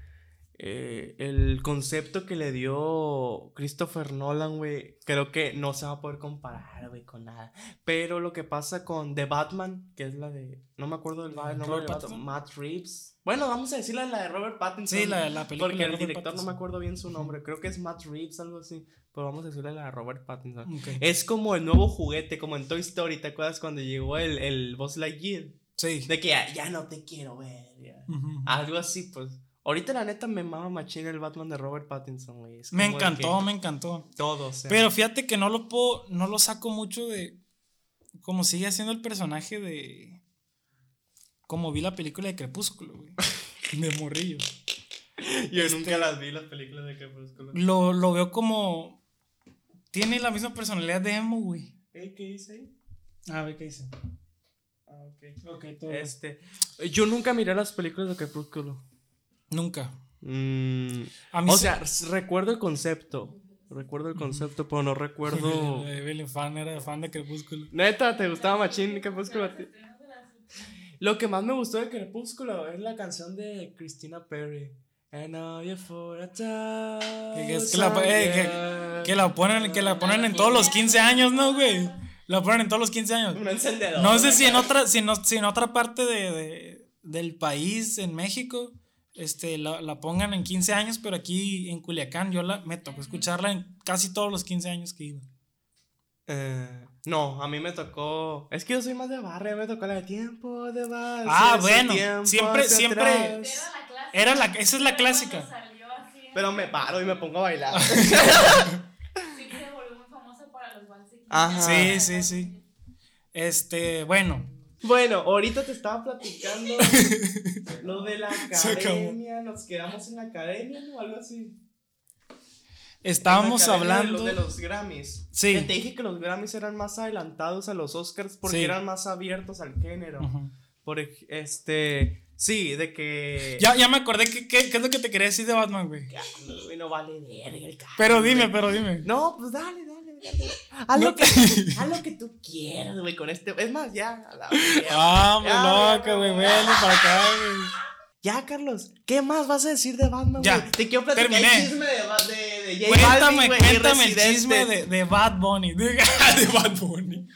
eh, el concepto que le dio Christopher Nolan, güey, creo que no se va a poder comparar, güey, con nada. Pero lo que pasa con The Batman, que es la de, no me acuerdo del el nombre Robert vato, Pattinson. Matt Reeves. Bueno, vamos a decirle la de Robert Pattinson. Sí, la, la película. Porque de el director no me acuerdo bien su nombre, creo que es Matt Reeves, algo así. Pero vamos a decirle de Robert Pattinson. Es como el nuevo juguete, como en Toy Story, ¿te acuerdas cuando llegó el, el Buzz Lightyear? Sí. De que ya, ya no te quiero ver. Algo así, pues. Ahorita la neta me mama machín el Batman de Robert Pattinson, güey. Me encantó, que me encantó. Todo, o sea. Pero fíjate que no lo puedo, no lo saco mucho de como sigue haciendo el personaje de como vi la película de Crepúsculo, güey. De morrillo. Yo este- nunca las vi, las películas de Crepúsculo. Lo, lo veo como tiene la misma personalidad de Emo, güey. ¿Eh? ¿Qué dice ahí? A ver qué dice. Ah, ok. Ok, todo. Este, yo nunca miré las películas de Crepúsculo. Nunca. Mm, A mí o sea, recuerdo el concepto. Recuerdo el concepto, pero no recuerdo. Evelyn fan era fan de Crepúsculo. Neta, ¿te gustaba Machín Crepúsculo a ti? Lo que más me gustó de Crepúsculo es la canción de Christina Perry. And now you're for a Que- que es que la- eh, Que la ponen, que la ponen en todos los 15 años, ¿no, güey? La ponen en todos los 15 años. Un encendedor. No sé si en otra, si no- si en otra parte de, de- del país, en México, este, la, la pongan en 15 años, pero aquí en Culiacán yo la, me tocó escucharla en casi todos los 15 años que iba. Eh, no, a mí me tocó. Es que yo soy más de barrio, me tocó la de tiempo de barrio. Ah, bueno, siempre- siempre- Era la clásica. Era la- esa es la Pero clásica. cuando salió así, Pero me paro y me pongo a bailar. Sí, se volvió muy famosa para los Ajá. Sí, sí, sí. Este, bueno, Bueno, ahorita te estaba platicando lo de la academia. Nos quedamos en la academia o algo así. Estábamos academia de hablando. los- De, los Grammys. Sí. Que te dije que los Grammys eran más adelantados a los Oscars porque Sí. eran más abiertos al género. Ujú. Por ej- este. Sí, de que. Ya, ya me acordé que, qué es lo que te quería decir de Batman, güey. No vale verga el Pero dime, güey. pero dime. No, pues dale, dale, dale. Haz, No. lo, que, haz lo que tú quieras, güey, con este. Es más, ya. a la. Ah, Ya, loca, ya, güey, para acá, güey. Ya, Carlos, ¿qué más vas a decir de Batman, Ya, güey? Te quiero platicar terminé. el chisme de, de, de J Cuéntame, Balvin, güey, y cuéntame el chisme de, de Bad Bunny. De, de Bad Bunny.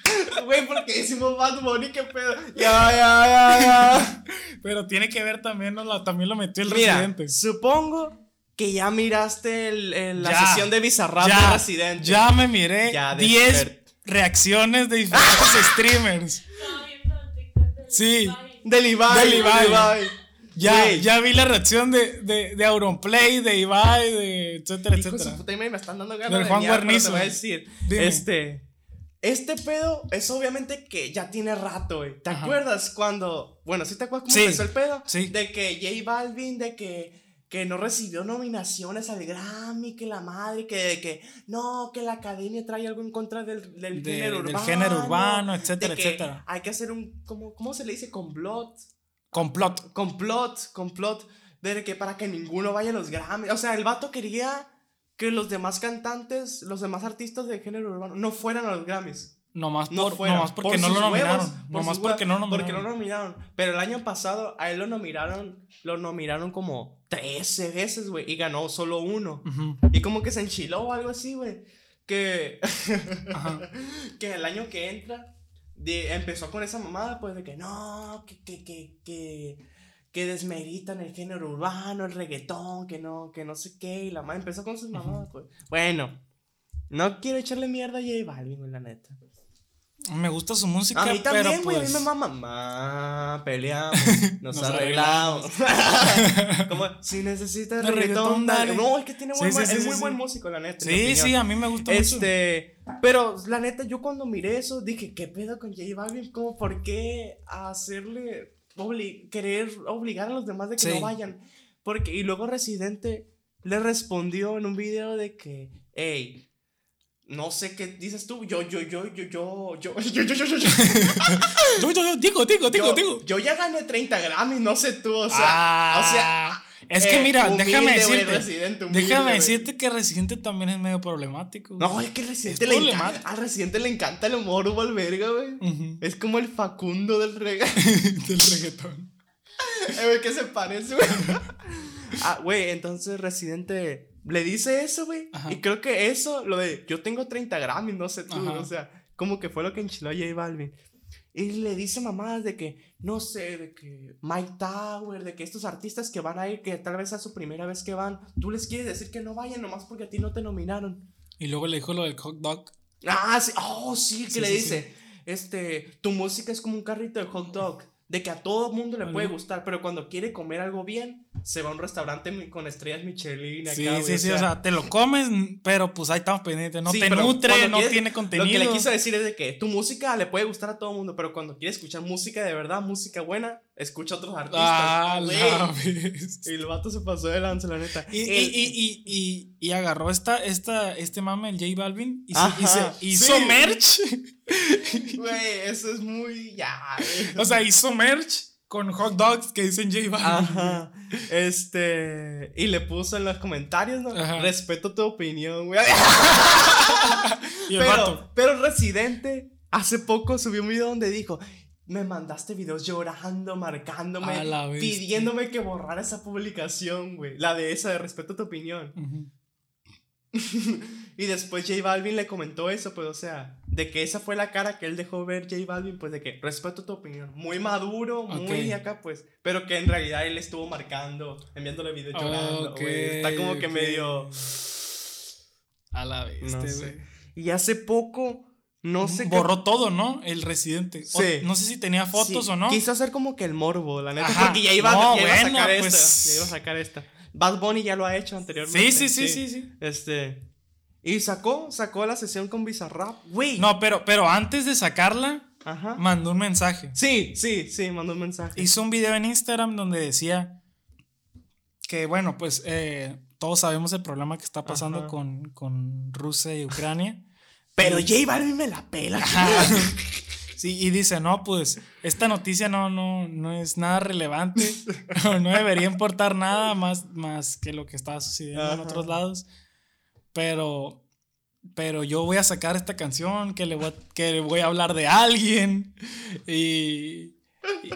Güey, porque decimos Bad Bunny, qué pedo. Ya, ya, ya, ya. Pero tiene que ver también, ¿no? La- también lo metió el Mira, residente. supongo que ya miraste el, el- la Ya, sesión de Bizarrap de Ya, Residente. ya me miré Ya, 10 despert- reacciones de diferentes streamers. De Sí. Ibai. Del Ibai. Del Ibai. Ya, ya vi la reacción de, de, de Auronplay, de Ibai, de etcétera, Hijo de su etcétera. puta me están dando ganas Del de Juan miar, pero Guarnizo. te voy a decir. Dime. Este. Este pedo es obviamente que ya tiene rato, güey. ¿Te Ajá. acuerdas cuando. Bueno, ¿sí te acuerdas cómo Sí, empezó el pedo? sí. De que J Balvin, de que. Que no recibió nominaciones al Grammy, que la madre, que, de que no, que la academia trae algo en contra del, del De- género del urbano. género urbano, de etcétera, que etcétera. Hay que hacer un. ¿Cómo, cómo se le dice? Complot. Complot. Complot, complot. De que para que ninguno vaya a los Grammy. O sea, el vato quería que los demás cantantes, los demás artistas de género urbano no fueran a los Grammys. Nomás, No por, fueran. nomás porque por no lo nominaron. huevos, por nomás porque no lo Porque no nominaron. lo nominaron. Pero el año pasado a él lo nominaron, lo nominaron como 13 veces, güey, y ganó solo uno. Y como que se enchiló o algo así, güey. Que, que el año que entra de- empezó con esa mamada, pues de que no, que, que, que, que, que desmeritan el género urbano, el reggaetón, que no, que no sé qué. Y la madre empezó con sus mamadas, pues. Bueno, no quiero echarle mierda a J Balvin, la neta. Me gusta su música, A mí también, pero güey, pues... a mí me mama. Ma, peleamos, nos, Nos arreglamos. Como, si necesitas reggaetón, dale. No, es que tiene buen, sí, es sí, muy sí, buen músico, la neta. Sí, sí, a mí me gusta mucho. Este, pero la neta, yo cuando miré eso dije, ¿qué pedo con J Balvin? Como, ¿por qué hacerle, obli- querer obligar a los demás de que Sí. no vayan? Porque, y luego Residente le respondió en un video de que, hey, no sé qué dices tú, yo, yo, yo, yo, yo, yo, yo, yo, yo, yo, yo, Yo, yo, yo, digo, digo, digo, yo, digo. yo ya gané 30 Grammys, no sé tú, o sea, Ah, o sea, es que eh, mira, déjame decirte. Residente, déjame decirte que Residente también es medio problemático. güey. No, es que al Residente Es le encanta, al Residente le encanta el humor, hubo verga, güey. Es como el Facundo del reggae. Del reggaetón. Eh, ¿qué se parece, güey? ah, güey, entonces Residente le dice eso, güey. Y creo que eso, lo de yo tengo 30 Grammys, no sé tú, Ajá. o sea, como que fue lo que enchiló a J Balvin. Y le dice mamadas de que, no sé, de que Mike Tower, de que estos artistas que van a ir, que tal vez sea su primera vez que van, tú les quieres decir que no vayan nomás porque a ti no te nominaron. Y luego le dijo lo del hot dog. Ah, sí, oh, sí, que Sí, le sí, dice, este, tu música es como un carrito de hot dog, de que a todo mundo le puede gustar, pero cuando quiere comer algo bien, se va a un restaurante con estrellas Michelin. Acá, Sí, sí, sí, o sea, te lo comes, pero pues ahí estamos pendientes. No Sí, te nutre, no quieres- tiene contenido. Lo que le quiso decir es de que tu música le puede gustar a todo el mundo, pero cuando quieres escuchar música de verdad, música buena, escucha a otros artistas. Ah, la. Y el vato se pasó de lanza, la neta. Y, y, El- y, y, y, agarró esta, esta, este mame, el J Balvin, y, se- y se hizo sí. merch. Güey, eso es muy. Ya. O sea, hizo merch con hot dogs que dicen J Balvin. Ajá. Este. Y le puso en los comentarios, ¿no? Ajá. Respeto tu opinión, güey. Pero, pero Residente hace poco subió un video donde dijo. Me mandaste videos llorando, marcándome, pidiéndome que borrara esa publicación, güey. La de esa de respeto tu opinión. Y después J Balvin le comentó eso, pues, o sea, de que esa fue la cara que él dejó ver J Balvin, pues, de que respeto tu opinión. Muy maduro, muy Ok. acá, pues. Pero que en realidad él estuvo marcando, enviándole videos llorando, Ok, güey. Está como que ok. medio. A la vez, No sé. güey. Y hace poco, no sé qué- Borró todo, ¿no? El residente. O- Sí. no sé si tenía fotos Sí, o no. Quiso hacer como que el morbo, la neta. Ajá. Porque ya iba, No, ya iba a bueno, sacar pues- esta. Ya iba a sacar esta. Bad Bunny ya lo ha hecho anteriormente. Sí, sí, sí, sí, sí. Este. Y sacó, sacó la sesión con Bizarrap. Güey. No, pero, pero antes de sacarla, Ajá. mandó un mensaje. Sí, sí, sí, mandó un mensaje. Hizo un video en Instagram donde decía que, bueno, pues eh, todos sabemos el problema que está pasando Ajá. con, con Rusia y Ucrania. Pero J Balvin me la pela. Sí, y dice, no, pues esta noticia no, no, no es nada relevante, no debería importar nada más, más que lo que está sucediendo en otros lados, pero, pero yo voy a sacar esta canción que le voy a, que le voy a hablar de alguien y,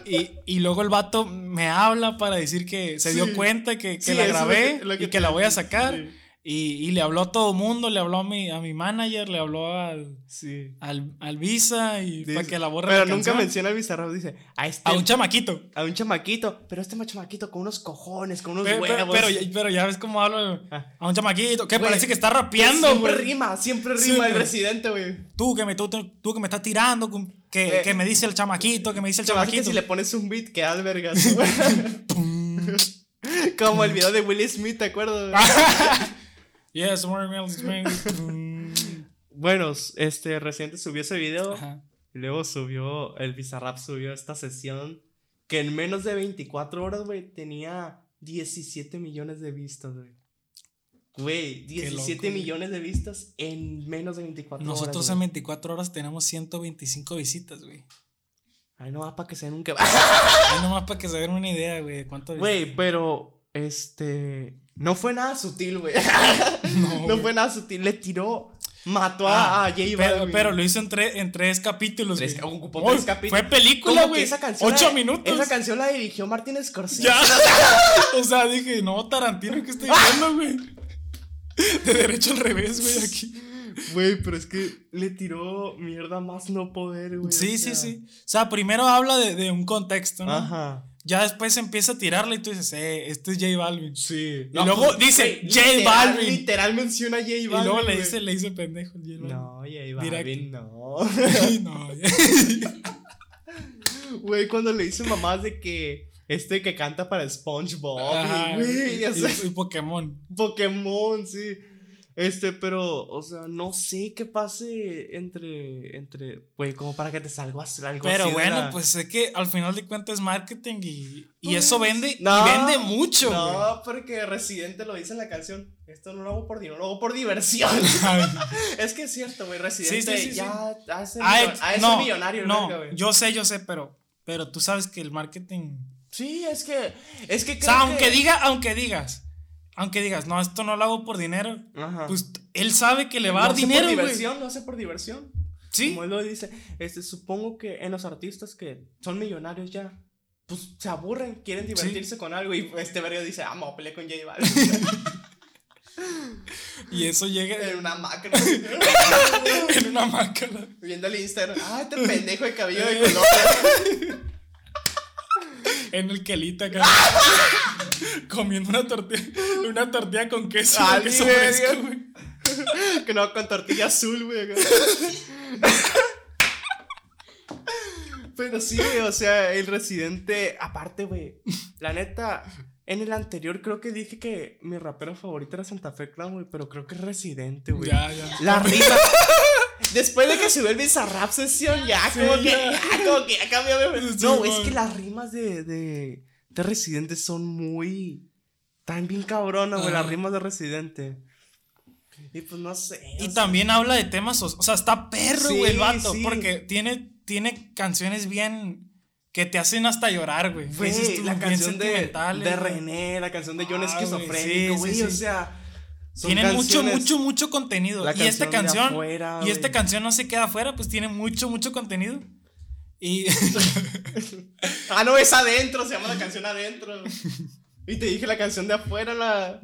y, y luego el vato me habla para decir que se dio cuenta que, que Sí, la lo grabé que- lo que y que la voy a sacar. sí. Y, y le habló a todo mundo, le habló a mi, a mi manager, le habló al, Sí. al, al Visa y para que la borre Pero la nunca menciona al Bizarrap. Dice, a este. A un chamaquito. a un chamaquito. Pero este chamaquito con unos cojones, con unos Pero, pero, huevos. pero, ya- pero ya ves cómo hablo Ah. a un chamaquito que parece que está rapeando, Siempre rima, siempre Sí, rima el residente, güey. Tú que me, tú, tú que me estás tirando, que, Eh. que me dice el chamaquito, que me dice el hace que chamaquito. si le pones un beat, queda al vergas. güey. Como el video de Will Smith, ¿te acuerdas? Yes, Bueno, este, reciente subió ese video. Ajá. Y luego subió, el Bizarrap subió esta sesión que en menos de 24 horas, güey, tenía 17 millones de vistas, güey. Güey, 17 loco, millones de vistas en menos de 24 Nosotros horas. en güey. 24 horas tenemos 125 visitas, güey. Ay, no va para que se den un que Ahí nomás para que se den una idea, güey, de cuánto Güey, pero, este, no fue nada sutil, güey. No, No, fue nada sutil, le tiró, mató Ah, a, J pero, pero lo hizo en, tre- en tres capítulos, Tres- ocupó tres capítulos. Fue película, güey. esa canción Ocho la- minutos. Esa canción la dirigió Martin Scorsese. Ya. o sea, dije, no, Tarantino, ¿qué estoy viendo, güey? De derecho al revés, güey, aquí. Güey, pero es que le tiró mierda más no poder, güey. Sí, o sí, sí. O sea, primero habla de, de un contexto, ¿no? Ajá. Ya después empieza a tirarle y tú dices, eh, este es J Balvin. Sí. Y luego dice, J literal- Balvin. Literal menciona a J Balvin. Y luego le dice, le dice pendejo el J Balvin. No, J. Balvin, no. no. Güey, cuando le dice mamás de que este que canta para SpongeBob, Ajá, y, güey, sea, y, y Pokémon. Pokémon, sí. Este, pero, o sea, no sé qué pase entre, entre, güey, como para que te salga algo Pero así bueno, la- pues sé que al final de cuentas es marketing y, y Pues, eso vende, no, y vende mucho. No, porque Residente lo dice en la canción. Esto no lo hago por dinero, lo hago por diversión. es que es cierto, güey. Residente Sí, sí, sí, ya hace Ah, no, millonario, no, yo sé, yo sé, pero, pero tú sabes que el marketing... Sí, es que, es que O sea, aunque que- diga, aunque digas, aunque digas, no, esto no lo hago por dinero, Ajá. pues él sabe que le va a lo dar hace dinero, por güey. diversión, lo hace por diversión. Sí, Como él lo dice, este, supongo que en los artistas que son millonarios ya, pues se aburren, quieren divertirse con algo y este verga dice, ah, me voy a pelear con J Balvin y eso llega en una máquina, en una máquina. viendo el Instagram, ah, este pendejo de cabello de color. En el quelita acá. comiendo una tortilla, una tortilla con queso, Ah, fresco, güey. que no, con tortilla azul, güey. Pero sí, güey, o sea, el residente, aparte, güey, la neta, en el anterior creo que dije que mi rapero favorito era Santa Fe Clan, güey, pero creo que es Residente, güey. Ya, ya. La rima. Después de que subió el Bizarrap sesión, ya como que, ya. ya como que ya cambió. No, es que las rimas de, de, de Residente son muy. Están bien cabronas, güey, las Ajá. rimas de Residente. Y pues no sé. o Y sea, también habla de temas, o sea, está perro, Sí, güey, el vato, sí. porque tiene, tiene canciones bien que te hacen hasta llorar, güey. Güey, la canción de, güey. René, la canción de John Ah, Esquizofrénico, sí, güey, sí, o sí. sea. son Tiene mucho, mucho, mucho contenido. La y esta canción afuera, y esta canción no se queda afuera, pues tiene mucho, mucho contenido. Y Ah, no, es adentro, se llama la canción adentro. y te dije la canción de afuera, la.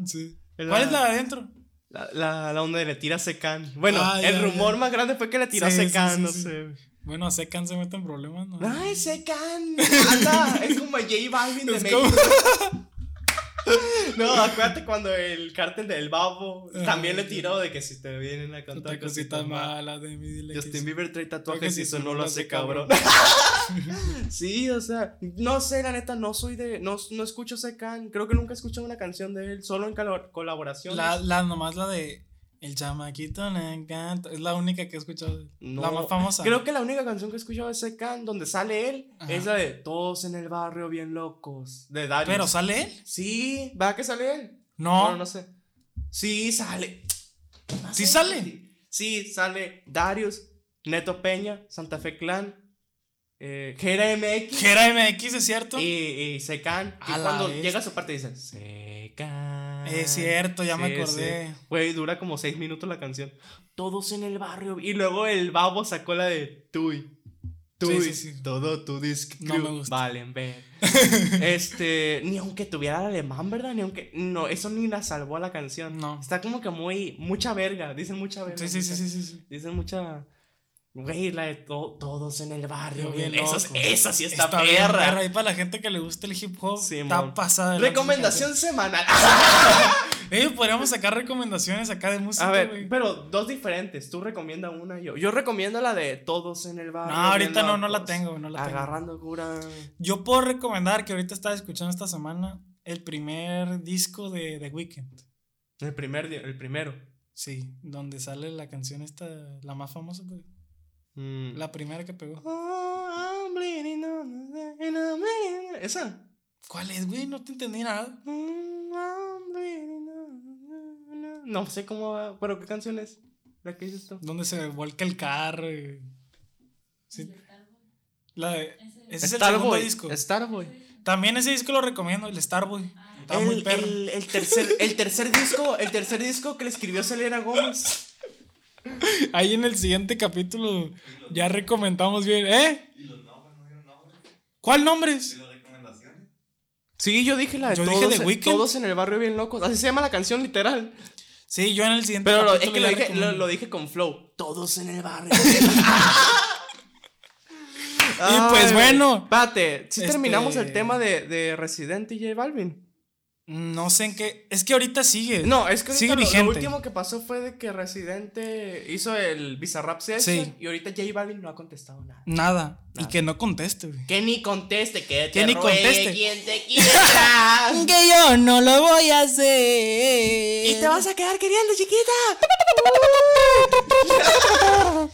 la- ¿cuál es la de adentro? La, la, la donde le tira a Secan. Bueno, Ah, ya, el rumor ya. más grande fue que le tiró Sí, a Secan, sí, no sé. Bueno, Secan se mete en problemas, ¿no? Ay, Secan. Anda, es como J Balvin de Es México. como- No, acuérdate cuando el cártel del babo también le tiró de que si te vienen a Otra cantar cosita cositas malas. mala de mí, dile Justin. Bieber trae tatuajes y eso no lo hace cabrón. cabrón. sí, o sea, no sé, la neta, no soy de. No, no escucho Secan. Creo que nunca he escuchado una canción de él, solo en colaboraciones. La, la, nomás la de El chamaquito le encanta. Es la única que he escuchado. No, La más famosa. Creo que la única canción que he escuchado de Secan donde sale él Ajá. es la de Todos en el barrio bien locos. De Darius. Pero sale él. Sí, ¿va que sale él? No. Bueno, no sé. Sí, sale. ¿Sí sale? Sí, sale Darius, Neto Peña, Santa Fe Clan, eh, Jera MX Jera MX, ¿es cierto? y, y Secan. Y cuando llega a su parte dice Secan. Es cierto, ya me acordé. sí. Güey, dura como seis minutos la canción. Todos en el barrio. Y luego el babo sacó la de Tuy. Tuy. Sí. Todo tu disc No me gusta. Valen, ver. este. Ni aunque tuviera el alemán, ¿verdad? Ni aunque. No, eso ni la salvó a la canción. No. Está como que muy. Mucha verga. Dicen mucha verga. Sí, sí, sí, sí, sí. Dicen mucha. Güey, la de to- todos en el barrio. Bien bien. Esa, sí está, bien perra. Y para la gente que le gusta el hip hop, Sí, está mon. pasada. Recomendación semanal. Eh, podríamos sacar recomendaciones acá de música, A ver, pero dos diferentes. Tú recomiendas una y yo. Yo recomiendo la de Todos en el barrio. No, ahorita no, no la tengo, no la tengo. Agarrando cura. Yo puedo recomendar que ahorita estaba escuchando esta semana el primer disco de The Weeknd. El primer día, el primero. Sí, donde sale la canción esta, la más famosa, pues, Mm. la primera que pegó. Oh, I'm bleeding on the- and I'm bleeding- Esa. ¿Cuál es, güey? No te entendí nada. Mm, I'm bleeding on the- No sé cómo va, pero ¿qué canción es? La que dices tú. Donde se vuelca el carro. y- Sí. La de, ese es el Starboy, segundo disco. Starboy. También ese disco lo recomiendo, el Starboy. Está muy El, perro. el, el tercer, el tercer disco, el tercer disco que le escribió Selena Gómez. Ahí en el siguiente capítulo ya recomendamos bien. ¿Eh? ¿Cuál nombres? Sí, yo dije la de Yo dije todos, The en- Weeknd. todos en el barrio bien locos. Así se llama la canción literal. Sí, yo en el siguiente Pero lo- es que lo dije, lo, recomiendo. lo dije con flow. Todos en el barrio. Y pues bueno. Espérate, si Este- terminamos el tema de, de Resident y J Balvin. No sé en qué. Es que ahorita sigue. No, es que Sigue lo, lo último que pasó fue de que Residente hizo el Bizarrap Session Sí. y ahorita J Balvin no ha contestado nada. Nada. Y que no conteste, güey. Que ni conteste, que te Que ni ruegue conteste. quien te quiera. Que yo no lo voy a hacer. y te vas a quedar queriendo, chiquita.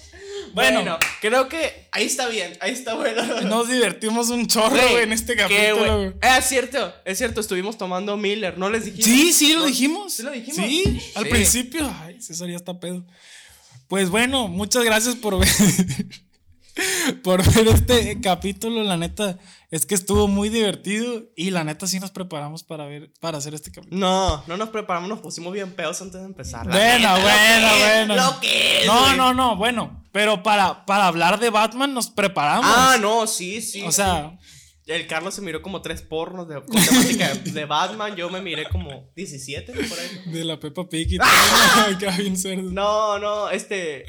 Bueno, Bueno, creo que ahí está bien, ahí está bueno. nos divertimos un chorro, Güey, en este capítulo. Eh, es cierto, es cierto, estuvimos tomando Miller, ¿no les dijimos? Sí, sí lo dijimos. ¿Sí lo dijimos? Sí, al Sí. principio. Ay, César ya está pedo. Pues bueno, muchas gracias por ver. por ver este capítulo. La neta es que estuvo muy divertido. Y la neta sí nos preparamos para ver, para hacer este capítulo. No, no nos preparamos, nos pusimos bien pedos antes de empezar. la Bueno, neta, lo bueno, que es, bueno. Lo que es, No, güey. no, no, bueno. Pero para, para hablar de Batman nos preparamos. Ah, no, sí, sí. O sea, El Carlos se miró como tres pornos de, con temática de, Batman. Yo me miré como 17 por ahí. de la Peppa Pig y todo. No, no, este.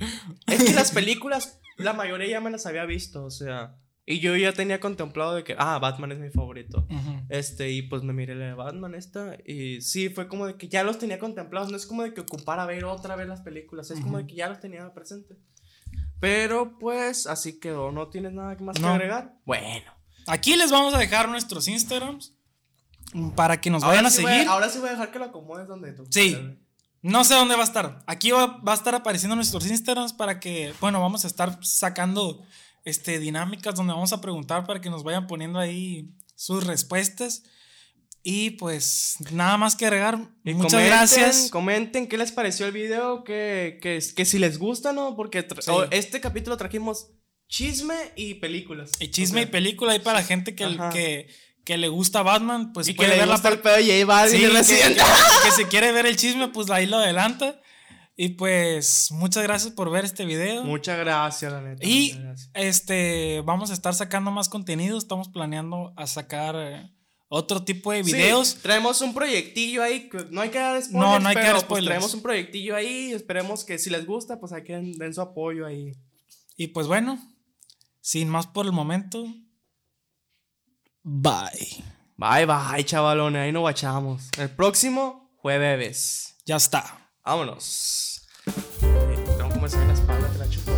Es que las películas, la mayoría ya me las había visto, o sea. Y yo ya tenía contemplado de que, ah, Batman es mi favorito. Este, y pues me miré la de Batman esta. Y sí, fue como de que ya los tenía contemplados. No es como de que ocupara ver otra vez las películas. Es como de que ya los tenía presentes. Pero pues así quedó. ¿No tienes nada más que agregar? Bueno. Aquí les vamos a dejar nuestros Instagrams. para que nos Ahora vayan a sí seguir. ahora sí voy a dejar que lo acomodes donde tú. Sí. No sé dónde va a estar. Aquí va, va a estar apareciendo nuestros Instagrams para que, bueno, vamos a estar sacando este, dinámicas donde vamos a preguntar para que nos vayan poniendo ahí sus respuestas. Y pues nada más que agregar. Y Muchas comenten, gracias. Comenten qué les pareció el video, que, que, que si les gusta, ¿no? Porque Sí. o- este capítulo trajimos chisme y películas. Y chisme y película ahí para la gente que, que, que le gusta Batman, pues Y que puede le ver la gusta el pedo Sí, y que, Resident. que- que si quiere ver el chisme, pues ahí lo adelanta. Y pues muchas gracias por ver este video. Muchas gracias, la neta. Y gracias. este vamos a estar sacando más contenido. Estamos planeando a sacar eh, otro tipo de Sí, videos. traemos un proyectillo ahí. no hay que dar spoilers. No, no hay que dar pues, spoilers. traemos un proyectillo ahí. Esperemos que si les gusta, pues hay que den su apoyo ahí. Y pues bueno, sin más por el momento. Bye. Bye, bye, chavalones. Ahí nos guachamos. El próximo jueves. Ya está. Vámonos. Como esa en la espalda, te la chupo.